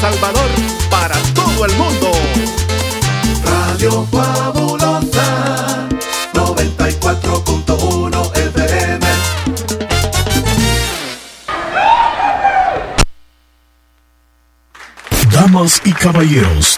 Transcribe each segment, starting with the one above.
Salvador, para todo el mundo. Radio Fabulosa 94.1 FM. Damas y caballeros,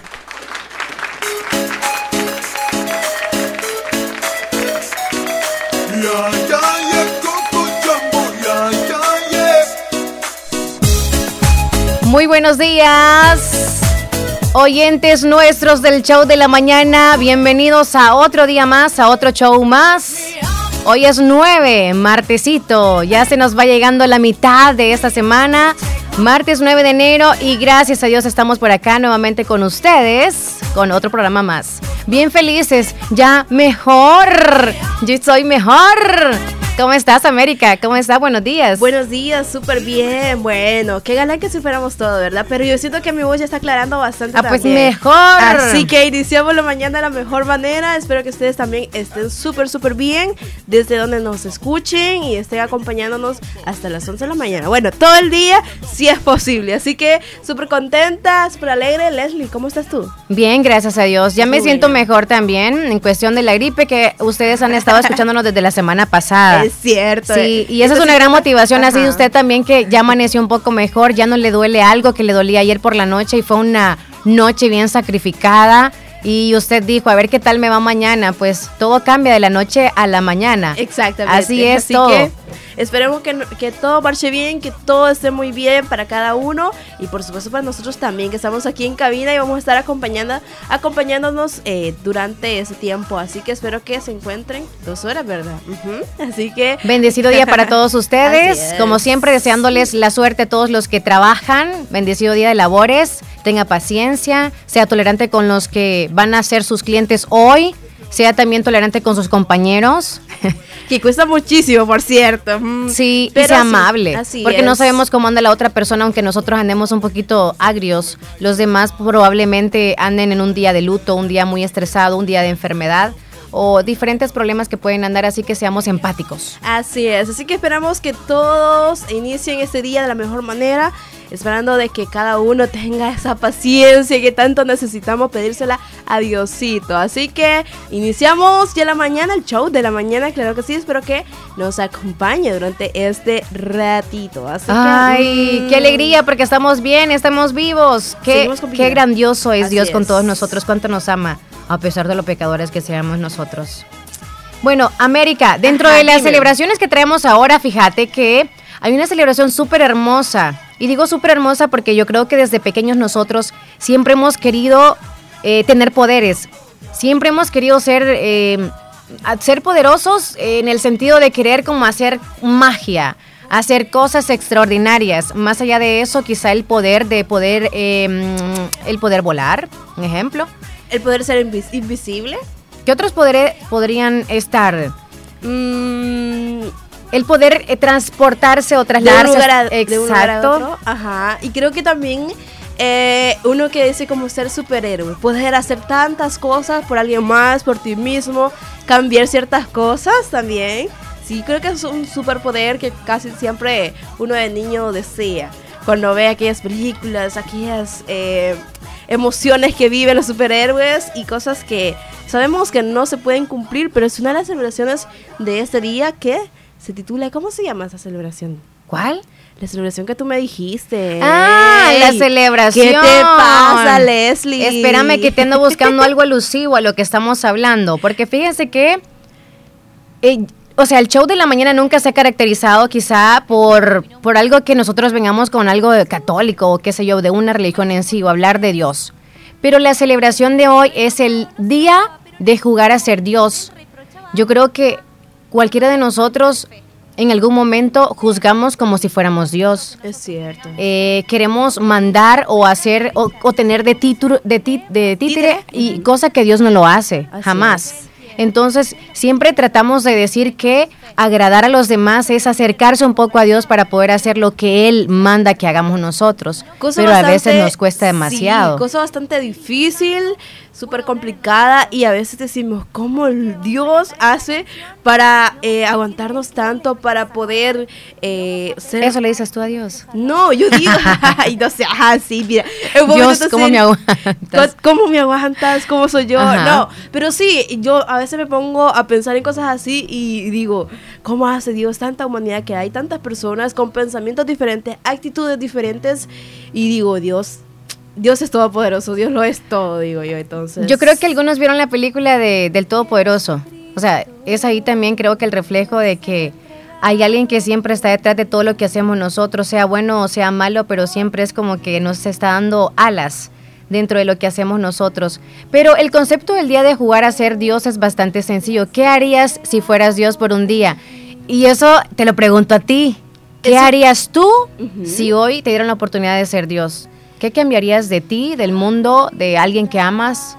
Muy buenos días, oyentes nuestros del show de la mañana. Bienvenidos a otro día más, a otro show más. Hoy es 9, martesito. Ya se nos va llegando la mitad de esta semana. Martes 9 de enero y gracias a Dios estamos por acá nuevamente con ustedes con otro programa más. Bien felices, ya mejor. Yo soy mejor. ¿Cómo estás, América? ¿Cómo estás? Buenos días. Buenos días, súper bien. Bueno, qué galán que si fuéramos todo, ¿verdad? Pero yo siento que mi voz ya está aclarando bastante. Ah, pues mejor. Así que iniciamos la mañana de la mejor manera. Espero que ustedes también estén súper, súper bien desde donde nos escuchen y estén acompañándonos hasta las 11 de la mañana. Bueno, todo el día, si es posible. Así que súper contenta, súper alegre. Leslie, ¿cómo estás tú? Bien, gracias a Dios. Ya me Muy siento bien. mejor también en cuestión de la gripe que ustedes han estado escuchándonos desde la semana pasada. Es cierto. Sí, y esa es una gran motivación, así ajá. de usted también que ya amaneció un poco mejor, ya no le duele algo que le dolía ayer por la noche y fue una noche bien sacrificada y usted dijo, a ver qué tal me va mañana, pues todo cambia de la noche a la mañana. Exactamente. Así es Así todo. que esperemos que, que todo marche bien, que todo esté muy bien para cada uno y por supuesto para nosotros también, que estamos aquí en cabina y vamos a estar acompañando, acompañándonos eh, durante ese tiempo. Así que espero que se encuentren dos horas, ¿verdad? Así que... Bendecido día para todos ustedes. Como siempre, deseándoles la suerte a todos los que trabajan. Bendecido día de labores. Tenga paciencia. Sea tolerante con los que van a ser sus clientes hoy. Sea también tolerante con sus compañeros. Que cuesta muchísimo, por cierto. Mm, Sí, y pero sea sí, amable. así porque no es. sabemos cómo anda la otra persona, aunque nosotros andemos un poquito agrios. Los demás probablemente anden en un día de luto, un día muy estresado, un día de enfermedad o diferentes problemas que pueden andar, así que seamos empáticos. Así es, así que esperamos que todos inicien este día de la mejor manera, esperando de que cada uno tenga esa paciencia que tanto necesitamos pedírsela a Diosito. Así que iniciamos ya la mañana, el show de la mañana, claro que sí, espero que nos acompañe durante este ratito. Así que, Ay, mm, qué alegría porque estamos bien, estamos vivos. Qué, qué grandioso es Así Dios con todos nosotros, cuánto nos ama, a pesar de los pecadores que seamos nosotros. Bueno, América, dentro Ajá, de las dime. celebraciones que traemos ahora, fíjate que hay una celebración súper hermosa. Y digo súper hermosa porque yo creo que desde pequeños nosotros siempre hemos querido eh, tener poderes. Siempre hemos querido ser, eh, ser poderosos en el sentido de querer como hacer magia, hacer cosas extraordinarias. Más allá de eso, quizá el poder de poder, eh, mm, el poder volar, un ejemplo. el poder ser invis- invisible. ¿Qué otros poderes podrían estar? Mm, El poder eh, transportarse o de un trasladarse. lugar a, Exacto. de un lugar a otro. Ajá. Y creo que también eh, uno que dice como ser superhéroe, poder hacer tantas cosas por alguien más, por ti mismo, cambiar ciertas cosas también. Sí, creo que es un superpoder que casi siempre uno de niño desea. Cuando ve aquellas películas, aquellas eh, emociones que viven los superhéroes y cosas que sabemos que no se pueden cumplir, pero es una de las celebraciones de este día que se titula, ¿cómo se llama esa celebración? ¿Cuál? La celebración que tú me dijiste. Ah, la celebración. ¿Qué te pasa, Leslie? Espérame que te ando buscando algo alusivo a lo que estamos hablando, porque fíjense que, eh, o sea, el show de la mañana nunca se ha caracterizado quizá por, por algo que nosotros vengamos con algo de católico o qué sé yo, de una religión en sí o hablar de Dios. Pero la celebración de hoy es el día de jugar a ser Dios. yo creo que cualquiera de nosotros en algún momento juzgamos como si fuéramos Dios. Es cierto. Eh, queremos mandar o hacer o, o tener de, título, de, de títere y cosa que Dios no lo hace, Así jamás. es. Entonces, siempre tratamos de decir que agradar a los demás es acercarse un poco a Dios para poder hacer lo que Él manda que hagamos nosotros. Cosa Pero a veces nos cuesta sí, demasiado. cosa bastante difícil, súper complicada y a veces decimos, ¿cómo el Dios hace para eh, aguantarnos tanto, para poder eh, ser... Eso le dices tú a Dios. No, yo digo, ay, no sé, ajá, sí, mira. Dios, ¿cómo me aguantas? ¿Cómo me aguantas? ¿Cómo soy yo? Ajá. No, pero sí, yo a veces me pongo a pensar en cosas así y digo, ¿cómo hace Dios tanta humanidad que hay tantas personas con pensamientos diferentes, actitudes diferentes? Y digo, Dios, Dios es todopoderoso, Dios lo es todo, digo yo, entonces. Yo creo que algunos vieron la película de, del Todopoderoso. O sea, es ahí también creo que el reflejo de que hay alguien que siempre está detrás de todo lo que hacemos nosotros, sea bueno o sea malo, pero siempre es como que nos está dando alas dentro de lo que hacemos nosotros. Pero el concepto del día de jugar a ser Dios es bastante sencillo. ¿Qué harías si fueras Dios por un día? Y eso te lo pregunto a ti. ¿Qué Eso- harías tú si hoy te dieran la oportunidad de ser Dios? ¿Qué cambiarías de ti, del mundo, de alguien que amas?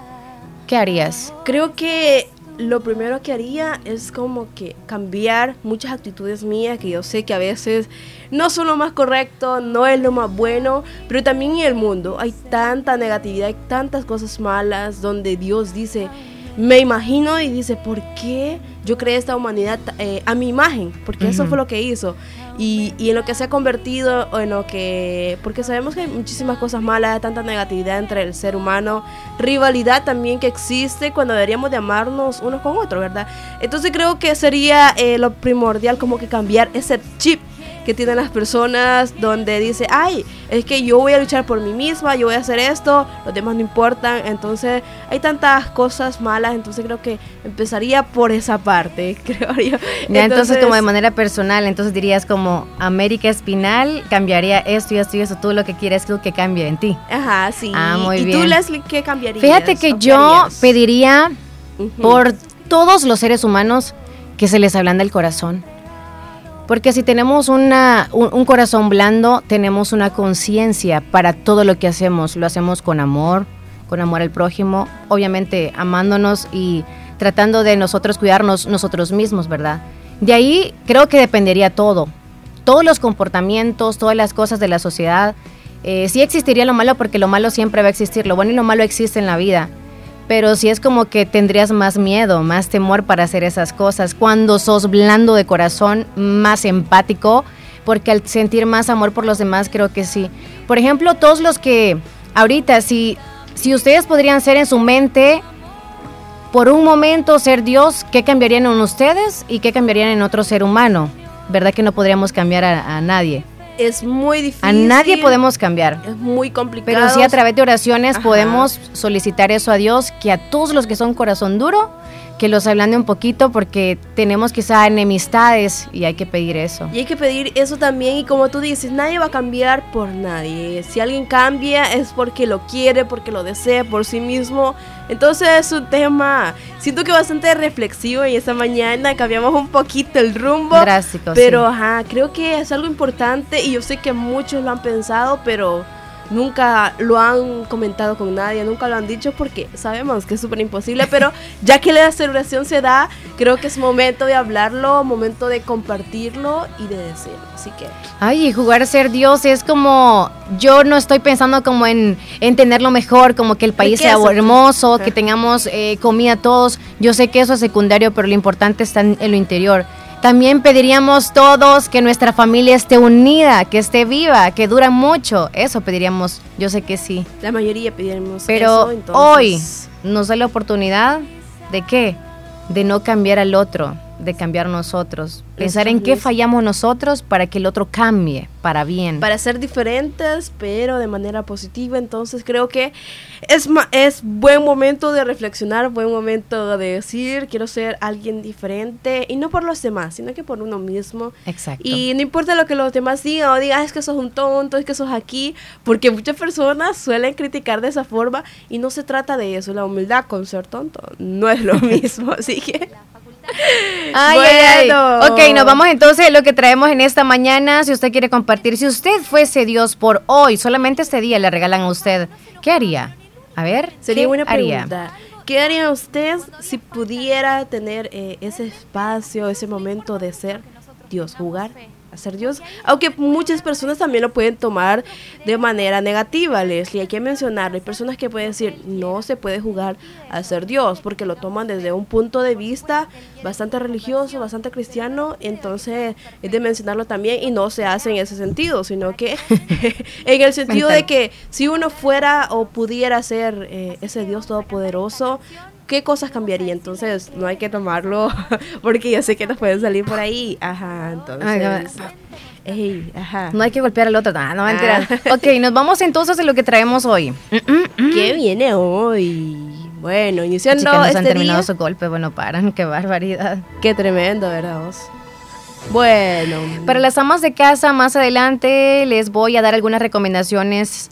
¿Qué harías? Creo que lo primero que haría es como que cambiar muchas actitudes mías que yo sé que a veces no son lo más correcto, no es lo más bueno, pero también en el mundo hay tanta negatividad, hay tantas cosas malas donde Dios dice, me imagino y dice, ¿por qué yo creé esta humanidad eh, a mi imagen? Porque eso fue lo que hizo. Y, y en lo que se ha convertido, o en lo que... Porque sabemos que hay muchísimas cosas malas, tanta negatividad entre el ser humano, rivalidad también que existe cuando deberíamos de amarnos unos con otros, ¿verdad? Entonces creo que sería eh, lo primordial como que cambiar ese chip que tienen las personas donde dice, ay, es que yo voy a luchar por mí misma, yo voy a hacer esto, los demás no importan, entonces hay tantas cosas malas, entonces creo que empezaría por esa parte, creo yo. Ya entonces, como de manera personal, entonces dirías como América Espinal cambiaría esto y esto y eso, tú lo que quieres que cambie en ti. Ajá, sí. Ah, muy ¿Y bien. tú, Leslie, qué cambiarías? Fíjate que yo pediría por todos los seres humanos que se les ablanda el corazón. Porque si tenemos una, un, corazón blando, tenemos una conciencia para todo lo que hacemos. Lo hacemos con amor, con amor al prójimo, obviamente amándonos y tratando de nosotros cuidarnos nosotros mismos, ¿verdad? De ahí creo que dependería todo. Todos los comportamientos, todas las cosas de la sociedad. Eh, sí existiría lo malo porque lo malo siempre va a existir. Lo bueno y lo malo existe en la vida pero sí es como que tendrías más miedo, más temor para hacer esas cosas. Cuando sos blando de corazón, más empático, porque al sentir más amor por los demás, creo que sí. Por ejemplo, todos los que ahorita, si, si ustedes podrían ser en su mente, por un momento ser Dios, ¿qué cambiarían en ustedes y qué cambiarían en otro ser humano? ¿Verdad que no podríamos cambiar a, a nadie? Es muy difícil. A nadie podemos cambiar. Es muy complicado. Pero sí a través de oraciones Ajá. podemos solicitar eso a Dios, que a todos los que son corazón duro, que los ablande un poquito porque tenemos quizá enemistades y hay que pedir eso. Y hay que pedir eso también y como tú dices, nadie va a cambiar por nadie. Si alguien cambia es porque lo quiere, porque lo desea por sí mismo. Entonces es un tema, siento que bastante reflexivo y esta mañana cambiamos un poquito el rumbo. Drástico, Pero sí. ajá, creo que es algo importante y yo sé que muchos lo han pensado, pero nunca lo han comentado con nadie, nunca lo han dicho porque sabemos que es súper imposible, pero ya que la celebración se da, creo que es momento de hablarlo, momento de compartirlo y de decirlo. Así que Ay, jugar a ser Dios es como, yo no estoy pensando como en, en tenerlo mejor, como que el país sea hermoso, Ajá. que tengamos eh, comida todos. Yo sé que eso es secundario, pero lo importante está en, en lo interior. También pediríamos todos que nuestra familia esté unida, que esté viva, que dura mucho. Eso pediríamos, yo sé que sí. la mayoría pedimos Pero eso, entonces- hoy nos da la oportunidad de qué? De no cambiar al otro, de cambiar nosotros. Pensar en qué fallamos nosotros para que el otro cambie para bien. para ser diferentes, pero de manera positiva. Entonces creo que es, ma- es buen momento de reflexionar, buen momento de decir, quiero ser alguien diferente, y no por los demás, sino que por uno mismo. Exacto. Y no importa lo que los demás digan o digan, "Ah, es que sos un tonto, es que sos aquí, porque muchas personas suelen criticar de esa forma y no se trata de eso. La humildad con ser tonto no es lo mismo. Así que Ay, ay, ay. Ok, nos vamos entonces a lo que traemos en esta mañana. Si usted quiere compartir, si usted fuese Dios por hoy, solamente este día le regalan a usted, ¿qué haría? A ver, Sería ¿qué buena haría? pregunta. ¿Qué haría usted si pudiera tener eh, ese espacio, ese momento de ser Dios, jugar a ser Dios? Aunque muchas personas también lo pueden tomar de manera negativa, Leslie. Hay que mencionarlo. Hay personas que pueden decir, no se puede jugar a ser Dios, porque lo toman desde un punto de vista bastante religioso, bastante cristiano. Entonces, es de mencionarlo también y no se hace en ese sentido, sino que en el sentido de que si uno fuera o pudiera ser eh, ese Dios todopoderoso, ¿qué cosas cambiaría? Entonces, no hay que tomarlo porque yo sé que nos pueden salir por ahí. Ajá, entonces. Ay, no. ey, ajá. No hay que golpear al otro. Ah, no, mentira. Ah. Ok, nos vamos entonces a lo que traemos hoy. ¿Qué viene hoy? Bueno, Chicas, iniciando nos han este terminado día. su golpe. Bueno, paran. Qué barbaridad. Qué tremendo, ¿verdad vos? Bueno. Para las amas de casa, más adelante les voy a dar algunas recomendaciones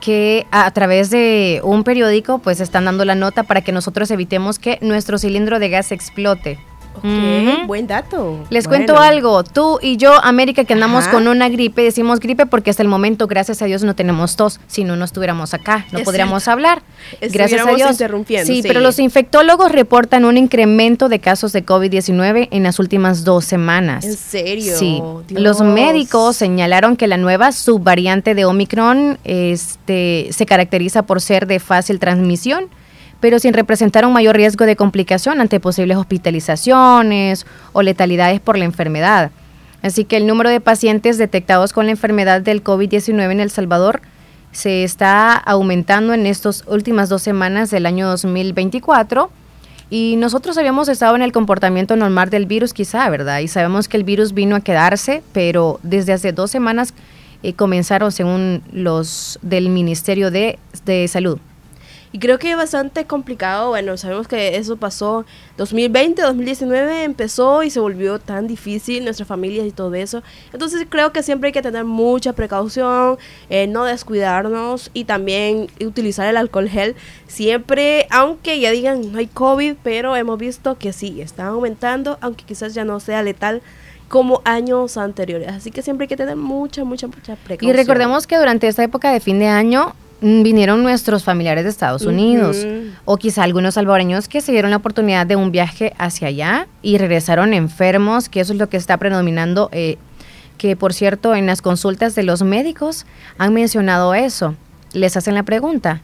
que a, través de un periódico pues están dando la nota para que nosotros evitemos que nuestro cilindro de gas explote. Ok, buen dato. Les Bueno. cuento algo, tú y yo, América, que andamos Ajá. con una gripe, decimos gripe porque hasta el momento, gracias a Dios, no tenemos tos. Si no, no estuviéramos acá, no Es podríamos hablar. Gracias a Dios. interrumpiendo, Sí, sí. pero los infectólogos reportan un incremento de casos de COVID-19 en las últimas dos semanas. ¿En serio? Sí, Dios. los médicos señalaron que la nueva subvariante de Omicron este, se caracteriza por ser de fácil transmisión, pero sin representar un mayor riesgo de complicación ante posibles hospitalizaciones o letalidades por la enfermedad. Así que el número de pacientes detectados con la enfermedad del COVID-19 en El Salvador se está aumentando en estas últimas dos semanas del año 2024. Y nosotros habíamos estado en el comportamiento normal del virus quizá, ¿verdad? Y sabemos que el virus vino a quedarse, pero desde hace dos semanas eh, comenzaron, según los del Ministerio de, de Salud. Y creo que es bastante complicado. Bueno, sabemos que eso pasó 2020, 2019 empezó y se volvió tan difícil, nuestras familias y todo eso. Entonces creo que siempre hay que tener mucha precaución, eh, no descuidarnos y también utilizar el alcohol gel. Siempre, aunque ya digan no hay COVID, pero hemos visto que sí, está aumentando, aunque quizás ya no sea letal como años anteriores. Así que siempre hay que tener mucha, mucha, mucha precaución. Y recordemos que durante esta época de fin de año vinieron nuestros familiares de Estados Unidos o quizá algunos salvadoreños que se dieron la oportunidad de un viaje hacia allá y regresaron enfermos, que eso es lo que está predominando, eh, que por cierto en las consultas de los médicos han mencionado eso. Les hacen la pregunta.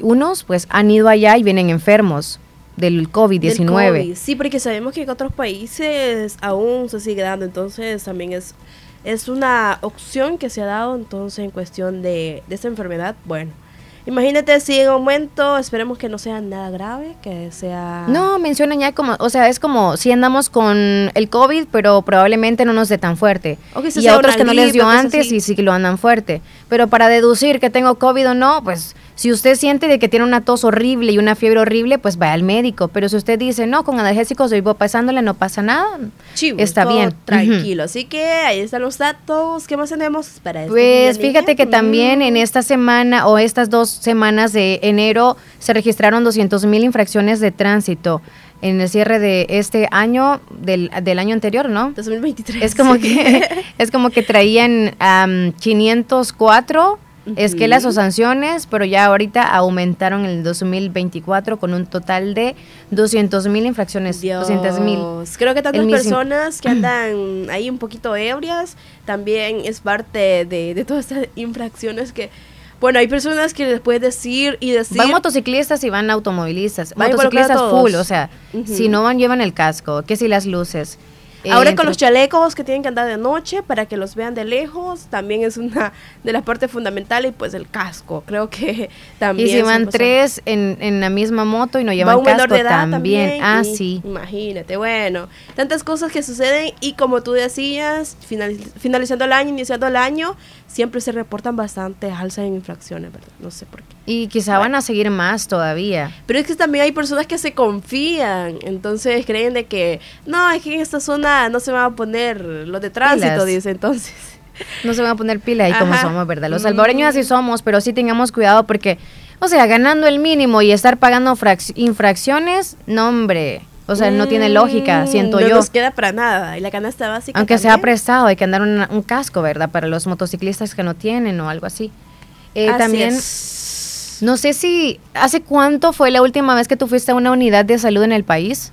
Unos pues han ido allá y vienen enfermos del Del COVID-19. COVID. Sí, porque sabemos que en otros países aún se sigue dando, entonces también es, es una opción que se ha dado entonces en cuestión de, de esta enfermedad. Bueno, imagínate si en aumento, esperemos que no sea nada grave, que sea... No, mencionan ya como, o sea, es como si andamos con el COVID, pero probablemente no nos dé tan fuerte. O que se y sea a otros que no les dio antes así. y sí que lo andan fuerte. Pero para deducir que tengo COVID o no, pues si usted siente de que tiene una tos horrible y una fiebre horrible, pues vaya al médico. Pero si usted dice, no, con analgésicos vivo pasándole, no pasa nada, Chivo, está todo bien. Tranquilo. Así que ahí están los datos. ¿Qué más tenemos para este Pues fíjate niña? que también en Mm. esta semana o estas dos semanas de enero se registraron 200 mil infracciones de tránsito en el cierre de este año, del, del año anterior, ¿no? 2023. Es como sí. que es como que traían am, 504 esquelas o sanciones, pero ya ahorita aumentaron en el 2024 con un total de 200 mil infracciones. 200 mil. Creo que tantas personas que andan ahí un poquito ebrias también es parte de, de todas estas infracciones que, bueno, hay personas que les puedes decir y decir. Van motociclistas y van automovilistas. Va a Motociclistas full, o sea, si no van, llevan el casco, que si las luces. Eh, Ahora entre- con los chalecos que tienen que andar de noche para que los vean de lejos, también es una de las partes fundamentales y pues el casco, creo que también. Y si van tres en, en la misma moto y no Va llevan un menor casco de edad también. también. Ah, y sí. Imagínate, bueno, tantas cosas que suceden y como tú decías, final- finalizando el año, iniciando el año, siempre se reportan bastante alzas en infracciones, ¿verdad? No sé por qué. Y quizá van a seguir más todavía. Pero es que también hay personas que se confían, entonces creen de que, no, es que en esta zona no se van a poner los de tránsito, Pilas. dice entonces. No se van a poner pila ahí como Ajá. somos, ¿verdad? Los Mm. salvadoreños así somos, pero sí tengamos cuidado porque, o sea, ganando el mínimo y estar pagando frac- infracciones, no, hombre. O sea, no tiene lógica, Mm, siento no yo. nos queda para nada. Y la canasta básica. Aunque sea prestado, hay que andar una- un casco, ¿verdad? Para los motociclistas que no tienen o algo así. Eh, Así también, es. no sé si, ¿hace cuánto fue la última vez que tú fuiste a una unidad de salud en el país?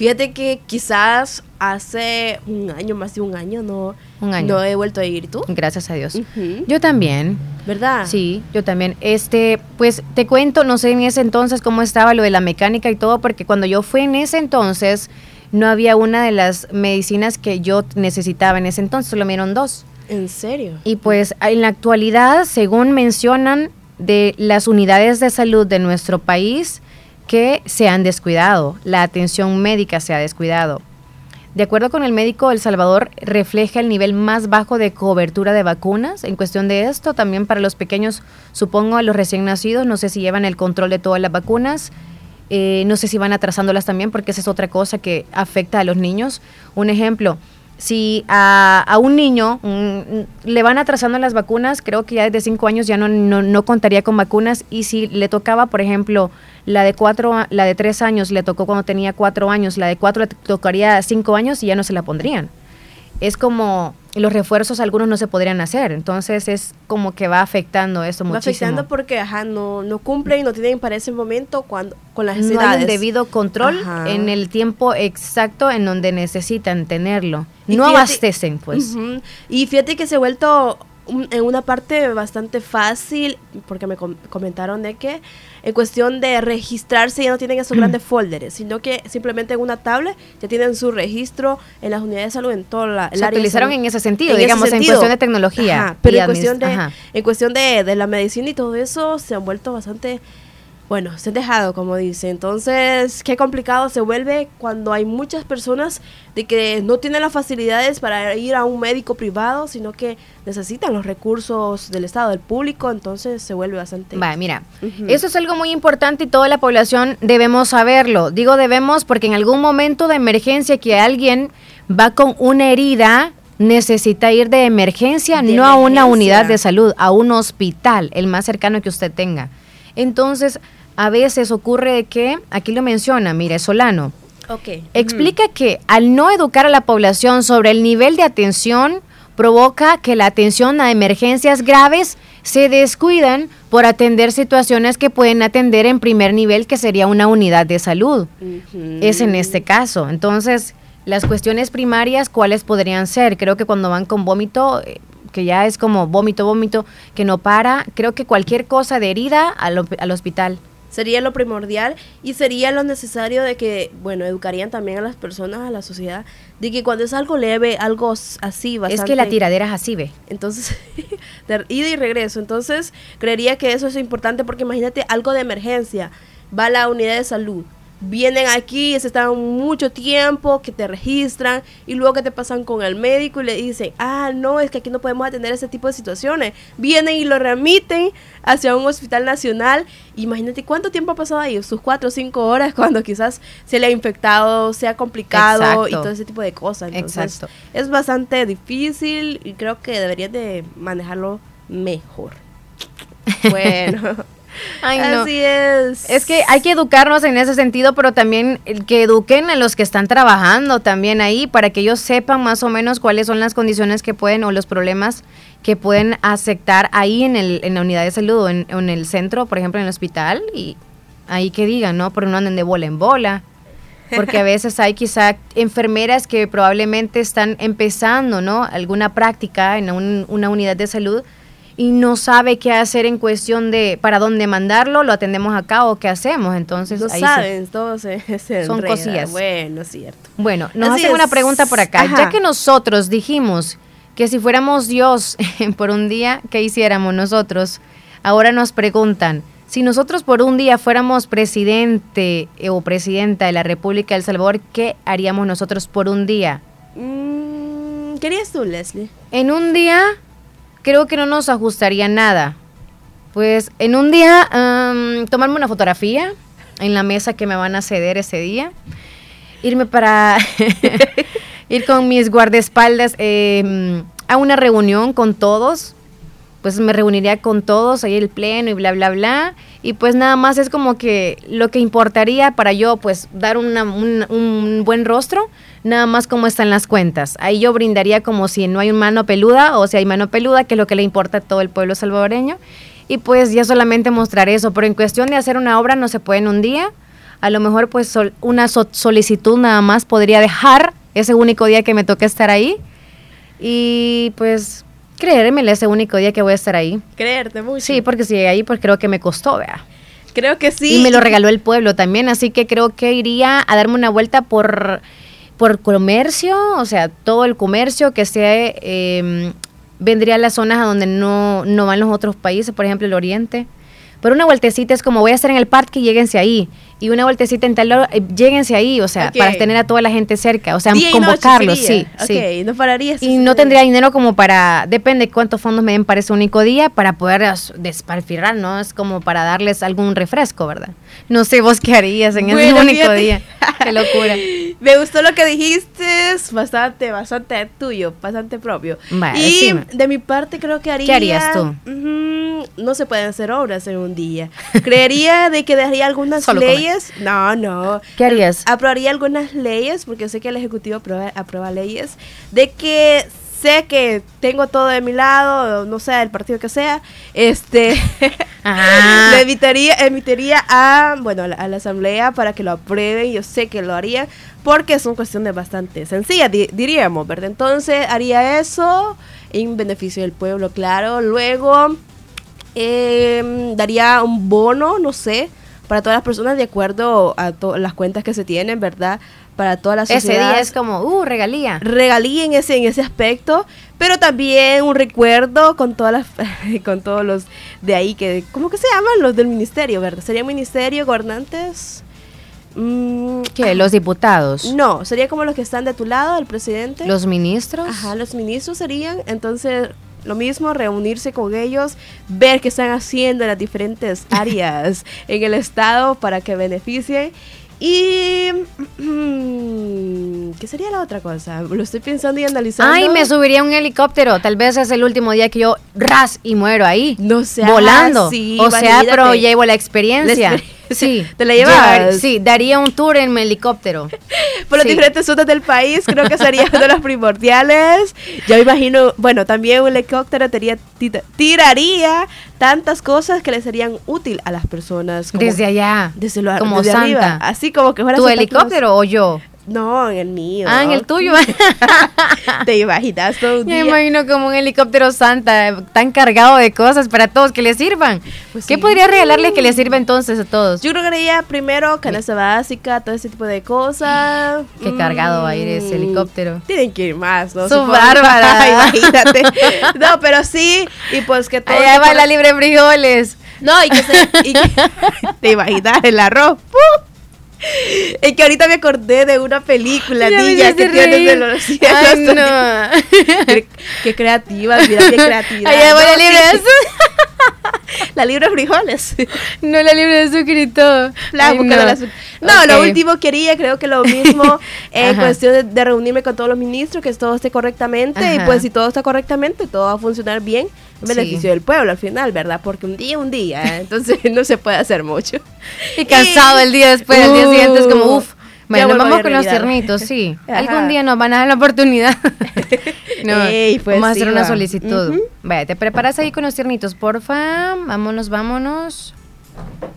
Fíjate que quizás hace un año, más de un año, no, Un año. no he vuelto a ir. ¿Tú? Gracias a Dios. Yo también. ¿Verdad? Sí, yo también. Este, pues te cuento, no sé en ese entonces cómo estaba lo de la mecánica y todo, porque cuando yo fui en ese entonces, no había una de las medicinas que yo necesitaba en ese entonces, solo me dieron dos. ¿En serio? Y pues en la actualidad, según mencionan de las unidades de salud de nuestro país, que se han descuidado, la atención médica se ha descuidado. De acuerdo con el médico, El Salvador refleja el nivel más bajo de cobertura de vacunas. En cuestión de esto, también para los pequeños, supongo a los recién nacidos, no sé si llevan el control de todas las vacunas. Eh, no sé si van atrasándolas también, porque esa es otra cosa que afecta a los niños. Un ejemplo, si a, un niño le van atrasando las vacunas, creo que ya desde cinco años ya no, no, no contaría con vacunas. Y si le tocaba, por ejemplo, la de cuatro, la de tres años le tocó cuando tenía cuatro años, la de cuatro le tocaría cinco años y ya no se la pondrían. Es como los refuerzos algunos no se podrían hacer, entonces es como que va afectando eso Va muchísimo. afectando porque ajá, no, no cumplen y no tienen para ese momento cuando, con las no hay necesidades. debido control Ajá. en el tiempo exacto en donde necesitan tenerlo. Y No fíjate- abastecen, pues. Y fíjate que se ha vuelto un- en una parte bastante fácil, porque me com- comentaron de que en cuestión de registrarse ya no tienen esos grandes folders, sino que simplemente en una tablet ya tienen su registro en las unidades de salud en toda la el Se área de utilizaron en ese sentido, digamos, en sentido. cuestión de tecnología. Ajá, pero en cuestión, de, en cuestión de, de la medicina y todo eso se han vuelto bastante, bueno, se han dejado, como dice. Entonces, qué complicado se vuelve cuando hay muchas personas de que no tienen las facilidades para ir a un médico privado, sino que necesitan los recursos del Estado, del público, entonces se vuelve bastante... Va, mira, eso es algo muy importante y toda la población debemos saberlo. Digo debemos porque en algún momento de emergencia que alguien va con una herida, necesita ir de emergencia, De no a una unidad de salud, a un hospital, el más cercano que usted tenga. Entonces, a veces ocurre que, aquí lo menciona, mire, Solano, Ok. Explica que al no educar a la población sobre el nivel de atención, provoca que la atención a emergencias graves se descuidan por atender situaciones que pueden atender en primer nivel, que sería una unidad de salud. Es en este caso. Entonces, las cuestiones primarias, ¿cuáles podrían ser? Creo que cuando van con vómito, eh, que ya es como vómito, vómito, que no para, creo que cualquier cosa de herida al, al hospital. Sería lo primordial y sería lo necesario de que, bueno, educarían también a las personas, a la sociedad, de que cuando es algo leve, algo así, bastante... Es que la tiradera es así, ve. Entonces, de ida y regreso. Entonces, creería que eso es importante porque imagínate algo de emergencia. Va a la unidad de salud. Vienen aquí, se están mucho tiempo, que te registran y luego que te pasan con el médico y le dicen, ah, no, es que aquí no podemos atender ese tipo de situaciones. Vienen y lo remiten hacia un hospital nacional. Imagínate cuánto tiempo ha pasado ahí, sus cuatro o cinco horas, cuando quizás se le ha infectado, sea complicado y Exacto. todo ese tipo de cosas. Entonces, Exacto. es bastante difícil y creo que deberías de manejarlo mejor. Bueno, Ay, no. así es. Es que hay que educarnos en ese sentido, pero también que eduquen a los que están trabajando también ahí para que ellos sepan más o menos cuáles son las condiciones que pueden o los problemas que pueden aceptar ahí en, el, en la unidad de salud o en, en el centro, por ejemplo, en el hospital y ahí que digan, ¿no? Porque no anden de bola en bola. Porque a veces hay quizá enfermeras que probablemente están empezando, ¿no? Alguna práctica en un- una unidad de salud y no sabe qué hacer en cuestión de para dónde mandarlo, lo atendemos acá o qué hacemos. Entonces, no ahí se- saben, todo se, se Son enreda. cosillas. Bueno, cierto. Bueno, nos Así hacen una pregunta por acá. Ajá. Ya que nosotros dijimos que si fuéramos Dios por un día, ¿qué hiciéramos nosotros? Ahora nos preguntan, si nosotros por un día fuéramos presidente eh, o presidenta de la República de El Salvador, ¿qué haríamos nosotros por un día? Mm, ¿Qué harías tú, Leslie? En un día creo que no nos ajustaría nada. Pues en un día am, tomarme una fotografía en la mesa que me van a ceder ese día, irme para ir con mis guardaespaldas em, a una reunión con todos pues me reuniría con todos ahí el pleno y bla, bla, bla. Y pues nada más es como que lo que importaría para yo pues dar un, un buen rostro, nada más como están las cuentas. Ahí yo brindaría como si no hay un mano peluda o si hay mano peluda, que es lo que le importa a todo el pueblo salvadoreño. Y pues ya solamente mostrar eso, pero en cuestión de hacer una obra no se puede en un día. A lo mejor pues una so- solicitud nada más podría dejar ese único día que me toque estar ahí. Y pues creérmelo ese único día que voy a estar ahí. Creerte mucho. Sí, porque si llegué ahí pues creo que me costó, vea. creo que sí. Y me lo regaló el pueblo también, así que creo que iría a darme una vuelta por, por comercio, o sea, todo el comercio que sea, eh, vendría a las zonas a donde no, no van los otros países, por ejemplo el oriente. Pero una vueltecita es como voy a estar en el parque, lléguense ahí. Y una vueltecita en tal lado, eh, lléguense ahí, o sea, para tener a toda la gente cerca, o sea, Día convocarlos, sí, sería. sí. No pararías. Y no tendría dinero como para, depende cuántos fondos me den para ese único día, para poder desparfirar, ¿no? Es como para darles algún refresco, ¿verdad? No sé vos qué harías en ese único fíjate. día. Qué locura. Me gustó lo que dijiste, es bastante, bastante tuyo, bastante propio. Y decime. de mi parte creo que haría... ¿Qué harías tú? No se pueden hacer obras en un día. Creería de que dejaría algunas Solo leyes. No, no. ¿Qué harías? Aprobaría algunas leyes, porque sé que el Ejecutivo aprueba, aprueba leyes, de que sé que tengo todo de mi lado, no sé, el partido que sea, este... Ah. Le a, bueno, a la, asamblea para que lo aprueben. Yo sé que lo harían porque es una cuestión de bastante sencilla, di- diríamos, ¿verdad? Entonces haría eso en beneficio del pueblo, claro. Luego em, daría un bono, no sé, para todas las personas de acuerdo a las cuentas que se tienen, ¿verdad? Para toda la sociedad Ese día es como, uh, regalía. regalía en ese, en ese aspecto, pero también un recuerdo con todas las, con todos los de ahí que, ¿cómo que se llaman? Los del ministerio, ¿verdad? ¿Sería ministerio, gobernantes? Mm, ¿Qué? Los diputados. no, sería como los que están de tu lado, el presidente. Los ministros. Ajá, los ministros serían, entonces lo mismo, reunirse con ellos, ver qué están haciendo en las diferentes áreas en el estado para que beneficien. Y... mm, ¿Qué sería la otra cosa? Lo estoy pensando y analizando. Ay, me subiría un helicóptero. Tal vez es el último día que yo ras y muero ahí. No seas volando. así, o sea, pero llevo la experiencia. La experiencia. Sí. ¿Te la llevas? Sí, daría un tour en mi helicóptero. por Sí. diferentes zonas del país, creo que sería uno de los primordiales. Yo me imagino, bueno, también un helicóptero tería- tiraría tantas cosas que le serían útil a las personas. como- Desde allá. Desde lo como desde Santa. arriba, así como que fuera ¿Tu helicóptero o yo? No, en el mío. Ah, en el tuyo. Te imaginas todo un Me día. imagino como un helicóptero santa, tan cargado de cosas para todos que les sirvan. Pues ¿Qué sí. podría regalarles que les sirva entonces a todos? Yo creo que haría primero canasta básica, todo ese tipo de cosas. Qué cargado va a ir ese Mm, helicóptero. Tienen que ir más, ¿no? Su bárbara. Imagínate. No, pero sí, y pues que todo. Allá va la libre frijoles. No, y que se. y que- te imaginas el arroz. ¡Pum! Es que ahorita me acordé de una película, niña, que tienes de los cielos. Ay, no. Qué, qué creativa, mira qué creativa. Allá va No, la libre sí. de. La libre de frijoles. No la libre de y todo. La Ay, de la. No, lo Ok. último quería, creo que lo mismo, en Ajá. cuestión de, de reunirme con todos los ministros, que todo esté correctamente, y Ajá. pues si todo está correctamente, todo va a funcionar bien, en Sí. beneficio del pueblo al final, ¿verdad? Porque un día, un día, ¿eh? entonces no se puede hacer mucho. Y cansado el día después, el día siguiente es como, Uh, uff. Bueno, a vamos con los tiernitos, sí. Ajá. Algún día nos van a dar la oportunidad. no, Ey, pues vamos a sí, hacer una va. solicitud. Ujú. Vaya, te preparas ahí con los tiernitos, porfa. Vámonos, vámonos.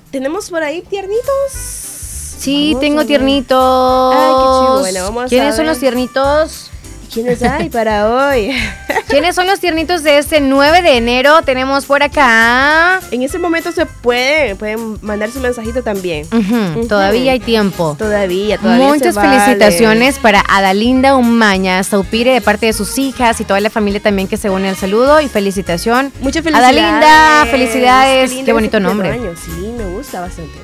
¿Tenemos por ahí tiernitos? Sí, Vamos a tengo tiernitos. Ay, qué chido. Bueno, vamos a ¿Quiénes son ver. los tiernitos? ¿Quiénes hay para hoy? ¿Quiénes son los tiernitos de este 9 de enero? Tenemos por acá. en ese momento se puede, pueden mandar su mensajito también. Ujú, Ujú. Todavía hay tiempo. Todavía, todavía Muchas se vale. felicitaciones para Adalinda Umaña Saupire de parte de sus hijas y toda la familia también que se une al saludo y felicitación. Muchas felicidades. Adalinda, felicidades. Qué bonito nombre. cumpleaños. Sí, me gusta bastante.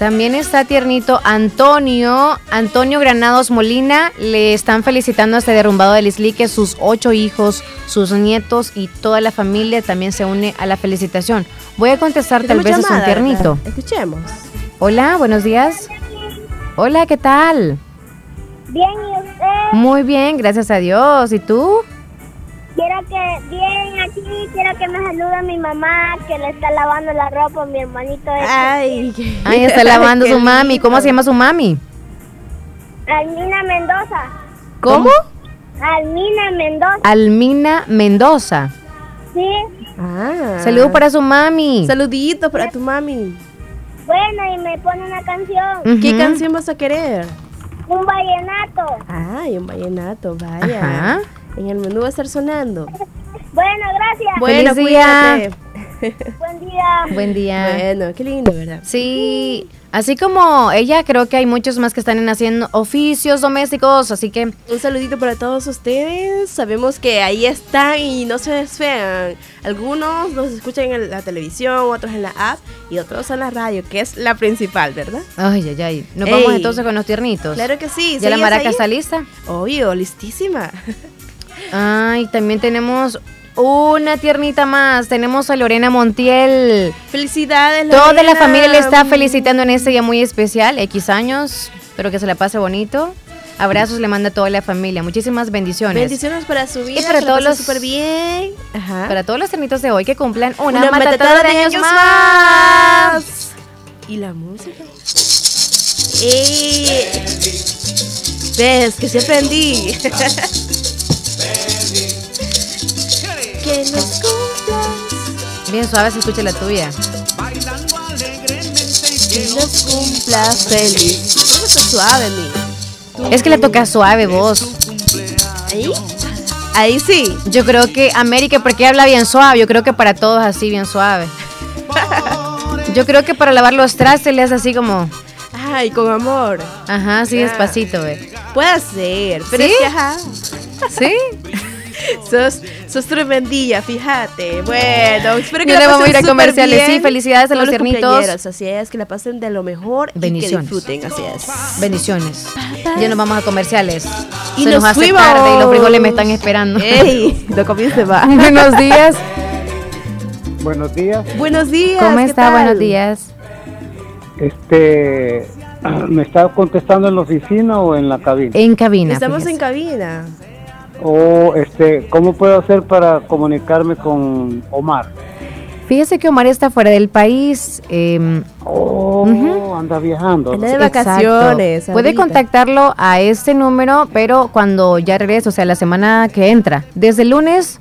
También está tiernito Antonio, Antonio Granados Molina. Le están felicitando a este derrumbado del Islique, sus ocho hijos, sus nietos y toda la familia también se une a la felicitación. Voy a contestar, tal vez es un llamada, tiernito. ¿verdad? Escuchemos. Hola, buenos días. Hola, ¿qué tal? Bien, ¿y usted? Muy bien, gracias a Dios. ¿Y tú? Quiero que, bien aquí, quiero que me salude mi mamá, que le está lavando la ropa a mi hermanito. este. Ay, Ahí está lavando qué su mami. ¿Cómo se llama su mami? Almina Mendoza. ¿Cómo? Almina Mendoza, Almina Mendoza. sí. Ah. Saludos para su mami. Saluditos para tu mami. Bueno, y me pone una canción, ¿Qué Ujú. canción vas a querer? un vallenato. Ay, un vallenato, vaya. Ajá. En el menú va a estar sonando. Bueno, gracias. Bueno, Feliz día. cuídate. Buen día. Buen día. Bueno, qué lindo, ¿verdad? Sí, así como ella, creo que hay muchos más que están haciendo oficios domésticos, así que Un saludito para todos ustedes. Sabemos que ahí están y no se desfean. Algunos nos escuchan en la televisión, otros en la app y otros en la radio, que es la principal, ¿verdad? Ay, ay, ay. Nos Ey. vamos entonces con los tiernitos. Claro que sí. ¿Ya la ¿seguías maraca ahí? está lista? Obvio, listísima. Ay, también tenemos una tiernita más. Tenemos a Lorena Montiel. Felicidades, Toda la Lorena. familia le está felicitando en este día muy especial, X años. Espero que se la pase bonito. Abrazos le manda a toda la familia. Muchísimas bendiciones. Bendiciones para su vida. para que la todos los- súper bien. Ajá. Para todos los tiernitos de hoy que cumplan una, Una matatada de de años más. ¿Y la música? ¡Eh! ¿Ves? Que sí aprendí. que nos cumplas. Bien suave se escucha la tuya. Que nos cumplas feliz. ¿Cómo está suave, mi? Es que le toca suave vos. ¿Ahí? Ahí sí. Yo creo que América, porque habla bien suave, yo creo que para todos así bien suave. Yo creo que para lavar los trastes le hace así como, Ay, con amor. ajá, así Ya. despacito, ve. Puede ser, pero ¿Sí? es que ajá. ¿Sí? Sos, sos tremendilla, fíjate. Bueno, espero que Ya la le vamos a ir a pasen comerciales. bien. Sí, felicidades a Todos los tiernitos. Así es, que la pasen de lo mejor Bendiciones. y que disfruten, así es. Bendiciones. Ya nos vamos a comerciales. Y Se nos, nos hace fuimos. tarde y los frijoles me están esperando. ¡Ey! No comience va. Buenos días. Buenos días. Buenos días. ¿Cómo ¿qué está? tal? Buenos días. Este, ¿me está contestando en la oficina o en la cabina? En cabina. Estamos fíjese. en cabina. O este, ¿cómo puedo hacer para comunicarme con Omar? Fíjese que Omar está fuera del país. em, Oh, anda viajando. Anda de vacaciones. Puede contactarlo a este número, pero cuando ya regrese, o sea, la semana que entra. Desde el lunes,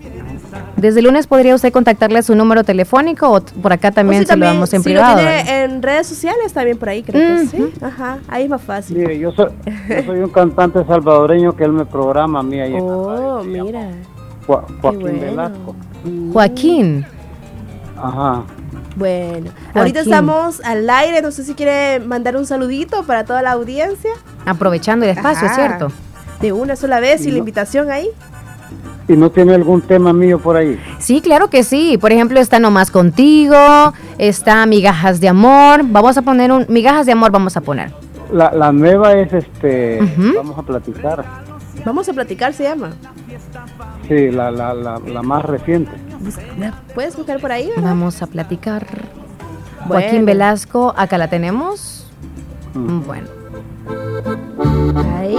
desde el lunes podría usted contactarle a su número telefónico o por acá O también si se lo damos en si privado. Lo en redes sociales también por ahí, creo que sí. Ajá, ahí es más fácil. Mire, yo soy, yo soy un cantante salvadoreño que él me programa a mí ahí en la Oh, radio, mira. Jo- Joaquín bueno. Velasco. Joaquín. Ajá. Bueno, ahorita estamos al aire. No sé si quiere mandar un saludito para toda la audiencia. Aprovechando el espacio, Ajá. ¿cierto? De una sola vez y la No. invitación ahí. ¿Y no tiene algún tema mío por ahí? Sí, claro que sí. Por ejemplo, está Nomás Contigo, está Migajas de Amor. Vamos a poner un... Migajas de Amor vamos a poner. La, la nueva es este, vamos a platicar. Vamos a platicar, se llama. Sí, la, la, la, la más reciente. ¿La puedes buscar por ahí? verdad? Vamos a platicar. Bueno. Joaquín Velasco, acá la tenemos. Mm. Bueno. Ahí.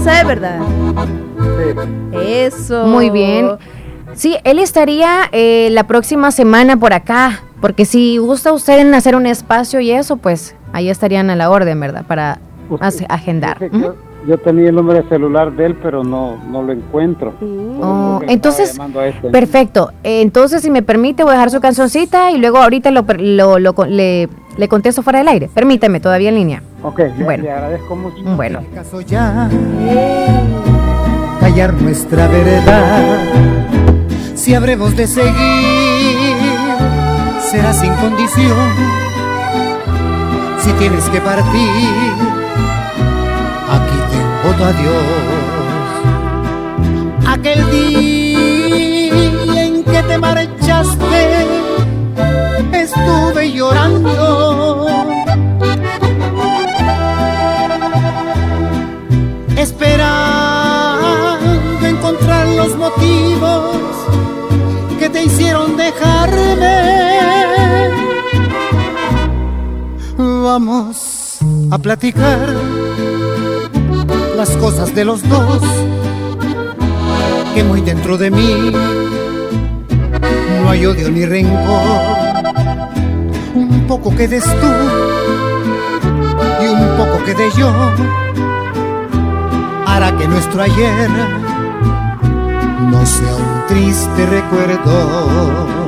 Esa es verdad. Sí. Eso. Muy bien. Sí, él estaría eh, la próxima semana por acá, porque si gusta usted en hacer un espacio y eso, pues ahí estarían a la orden, ¿verdad? Para Usted- hace- agendar. Yo, tenía el número de celular de él, pero no, no lo encuentro. Mm. Oh, entonces, este. Perfecto. Entonces, si me permite, voy a dejar su cancioncita y luego ahorita lo, lo- lo con- le, le contesto fuera del aire. Permíteme, todavía en línea. Ok, Bueno. le agradezco mucho. Bueno. caso ya callar nuestra verdad. Si habremos de seguir, será sin condición. Si tienes que partir, adiós. Aquel día en que te marchaste, estuve llorando. esperando encontrar los motivos que te hicieron dejarme. Vamos a platicar las cosas de los dos que muy dentro de mí no hay odio ni rencor. Un poco quedes tú y un poco quede yo. Hará que nuestro ayer no sea un triste recuerdo.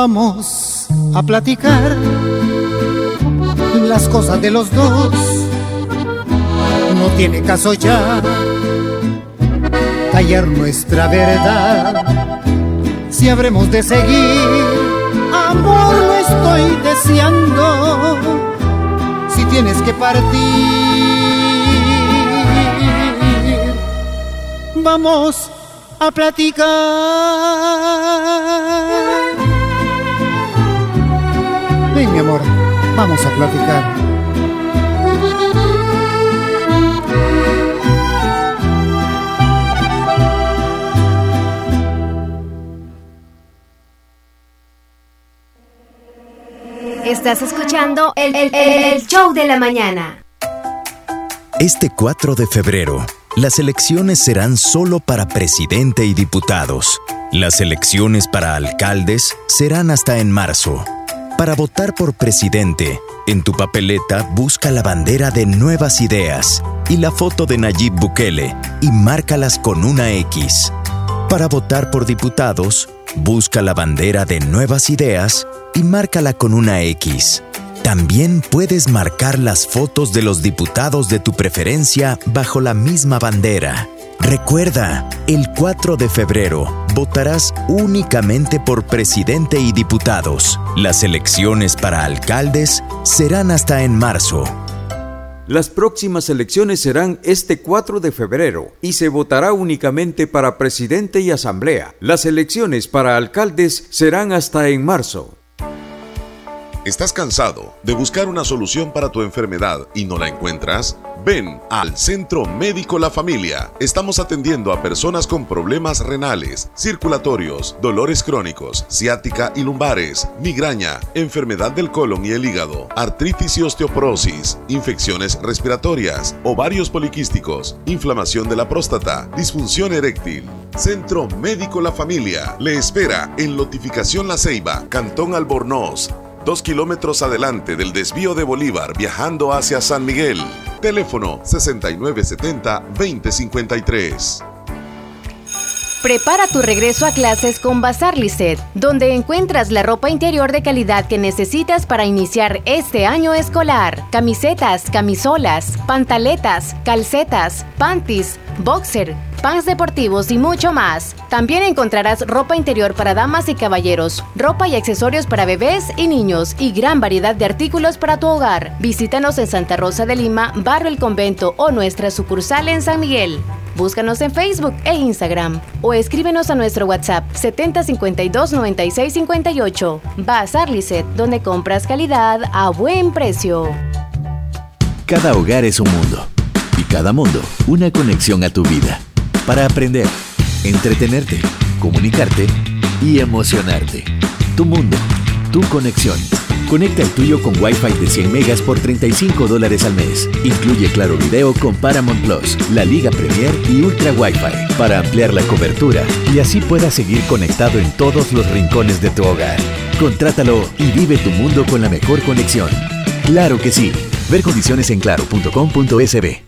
Vamos a platicar las cosas de los dos no tiene caso ya callar nuestra verdad. Si habremos de seguir, amor, lo estoy deseando. Si tienes que partir, vamos a platicar. Ven, mi amor, vamos a platicar. Estás escuchando el, el- el- el show de la mañana. Este 4 de febrero, las elecciones serán solo para presidente y diputados. Las elecciones para alcaldes serán hasta en marzo. Para votar por presidente, en tu papeleta busca la bandera de Nuevas Ideas y la foto de Nayib Bukele y márcalas con una X. Para votar por diputados, busca la bandera de Nuevas Ideas y márcala con una X. También puedes marcar las fotos de los diputados de tu preferencia bajo la misma bandera. Recuerda, el 4 de febrero votarás únicamente por presidente y diputados. Las elecciones para alcaldes serán hasta en marzo. Las próximas elecciones serán este 4 de febrero y se votará únicamente para presidente y asamblea. Las elecciones para alcaldes serán hasta en marzo. ¿Estás cansado de buscar una solución para tu enfermedad y no la encuentras? Ven al Centro Médico La Familia. Estamos atendiendo a personas con problemas renales, circulatorios, dolores crónicos, ciática y lumbares, migraña, enfermedad del colon y el hígado, artritis y osteoporosis, infecciones respiratorias, ovarios poliquísticos, inflamación de la próstata, disfunción eréctil. Centro Médico La Familia le espera en Lotificación La Ceiba, Cantón Albornoz. Dos kilómetros adelante del desvío de Bolívar viajando hacia San Miguel. Teléfono 6970-2053. Prepara tu regreso a clases con Bazar Lisset, donde encuentras la ropa interior de calidad que necesitas para iniciar este año escolar. Camisetas, camisolas, pantaletas, calcetas, panties, boxer, pants deportivos y mucho más. También encontrarás ropa interior para damas y caballeros, ropa y accesorios para bebés y niños y gran variedad de artículos para tu hogar. Visítanos en Santa Rosa de Lima, Barrio El Convento o nuestra sucursal en San Miguel. Búscanos en Facebook e Instagram o escríbenos a nuestro WhatsApp 7052-9658. Bazar Lisset, donde compras calidad a buen precio. Cada hogar es un mundo y cada mundo una conexión a tu vida. Para aprender, entretenerte, comunicarte y emocionarte. Tu mundo, tu conexión. Conecta el tuyo con Wi-Fi de 100 megas por 35 dólares al mes. Incluye Claro Video con Paramount Plus, la Liga Premier y Ultra Wi-Fi para ampliar la cobertura y así puedas seguir conectado en todos los rincones de tu hogar. Contrátalo y vive tu mundo con la mejor conexión. Claro que sí. Ver condiciones en claro.com.sb.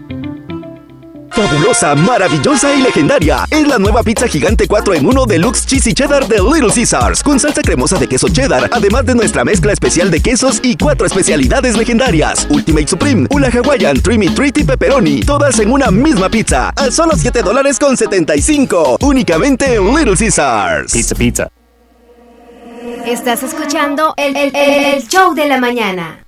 Fabulosa, maravillosa y legendaria. Es la nueva pizza gigante 4 en 1 Deluxe Cheesy Cheddar de Little Caesars. Con salsa cremosa de queso cheddar, además de nuestra mezcla especial de quesos y cuatro especialidades legendarias. Ultimate Supreme, Ula Hawaiian, Trimmy Treaty Pepperoni. Todas en una misma pizza. A solo 7 dólares con 75. Únicamente en Little Caesars. Pizza, pizza. Estás escuchando el, el- el- el show de la mañana.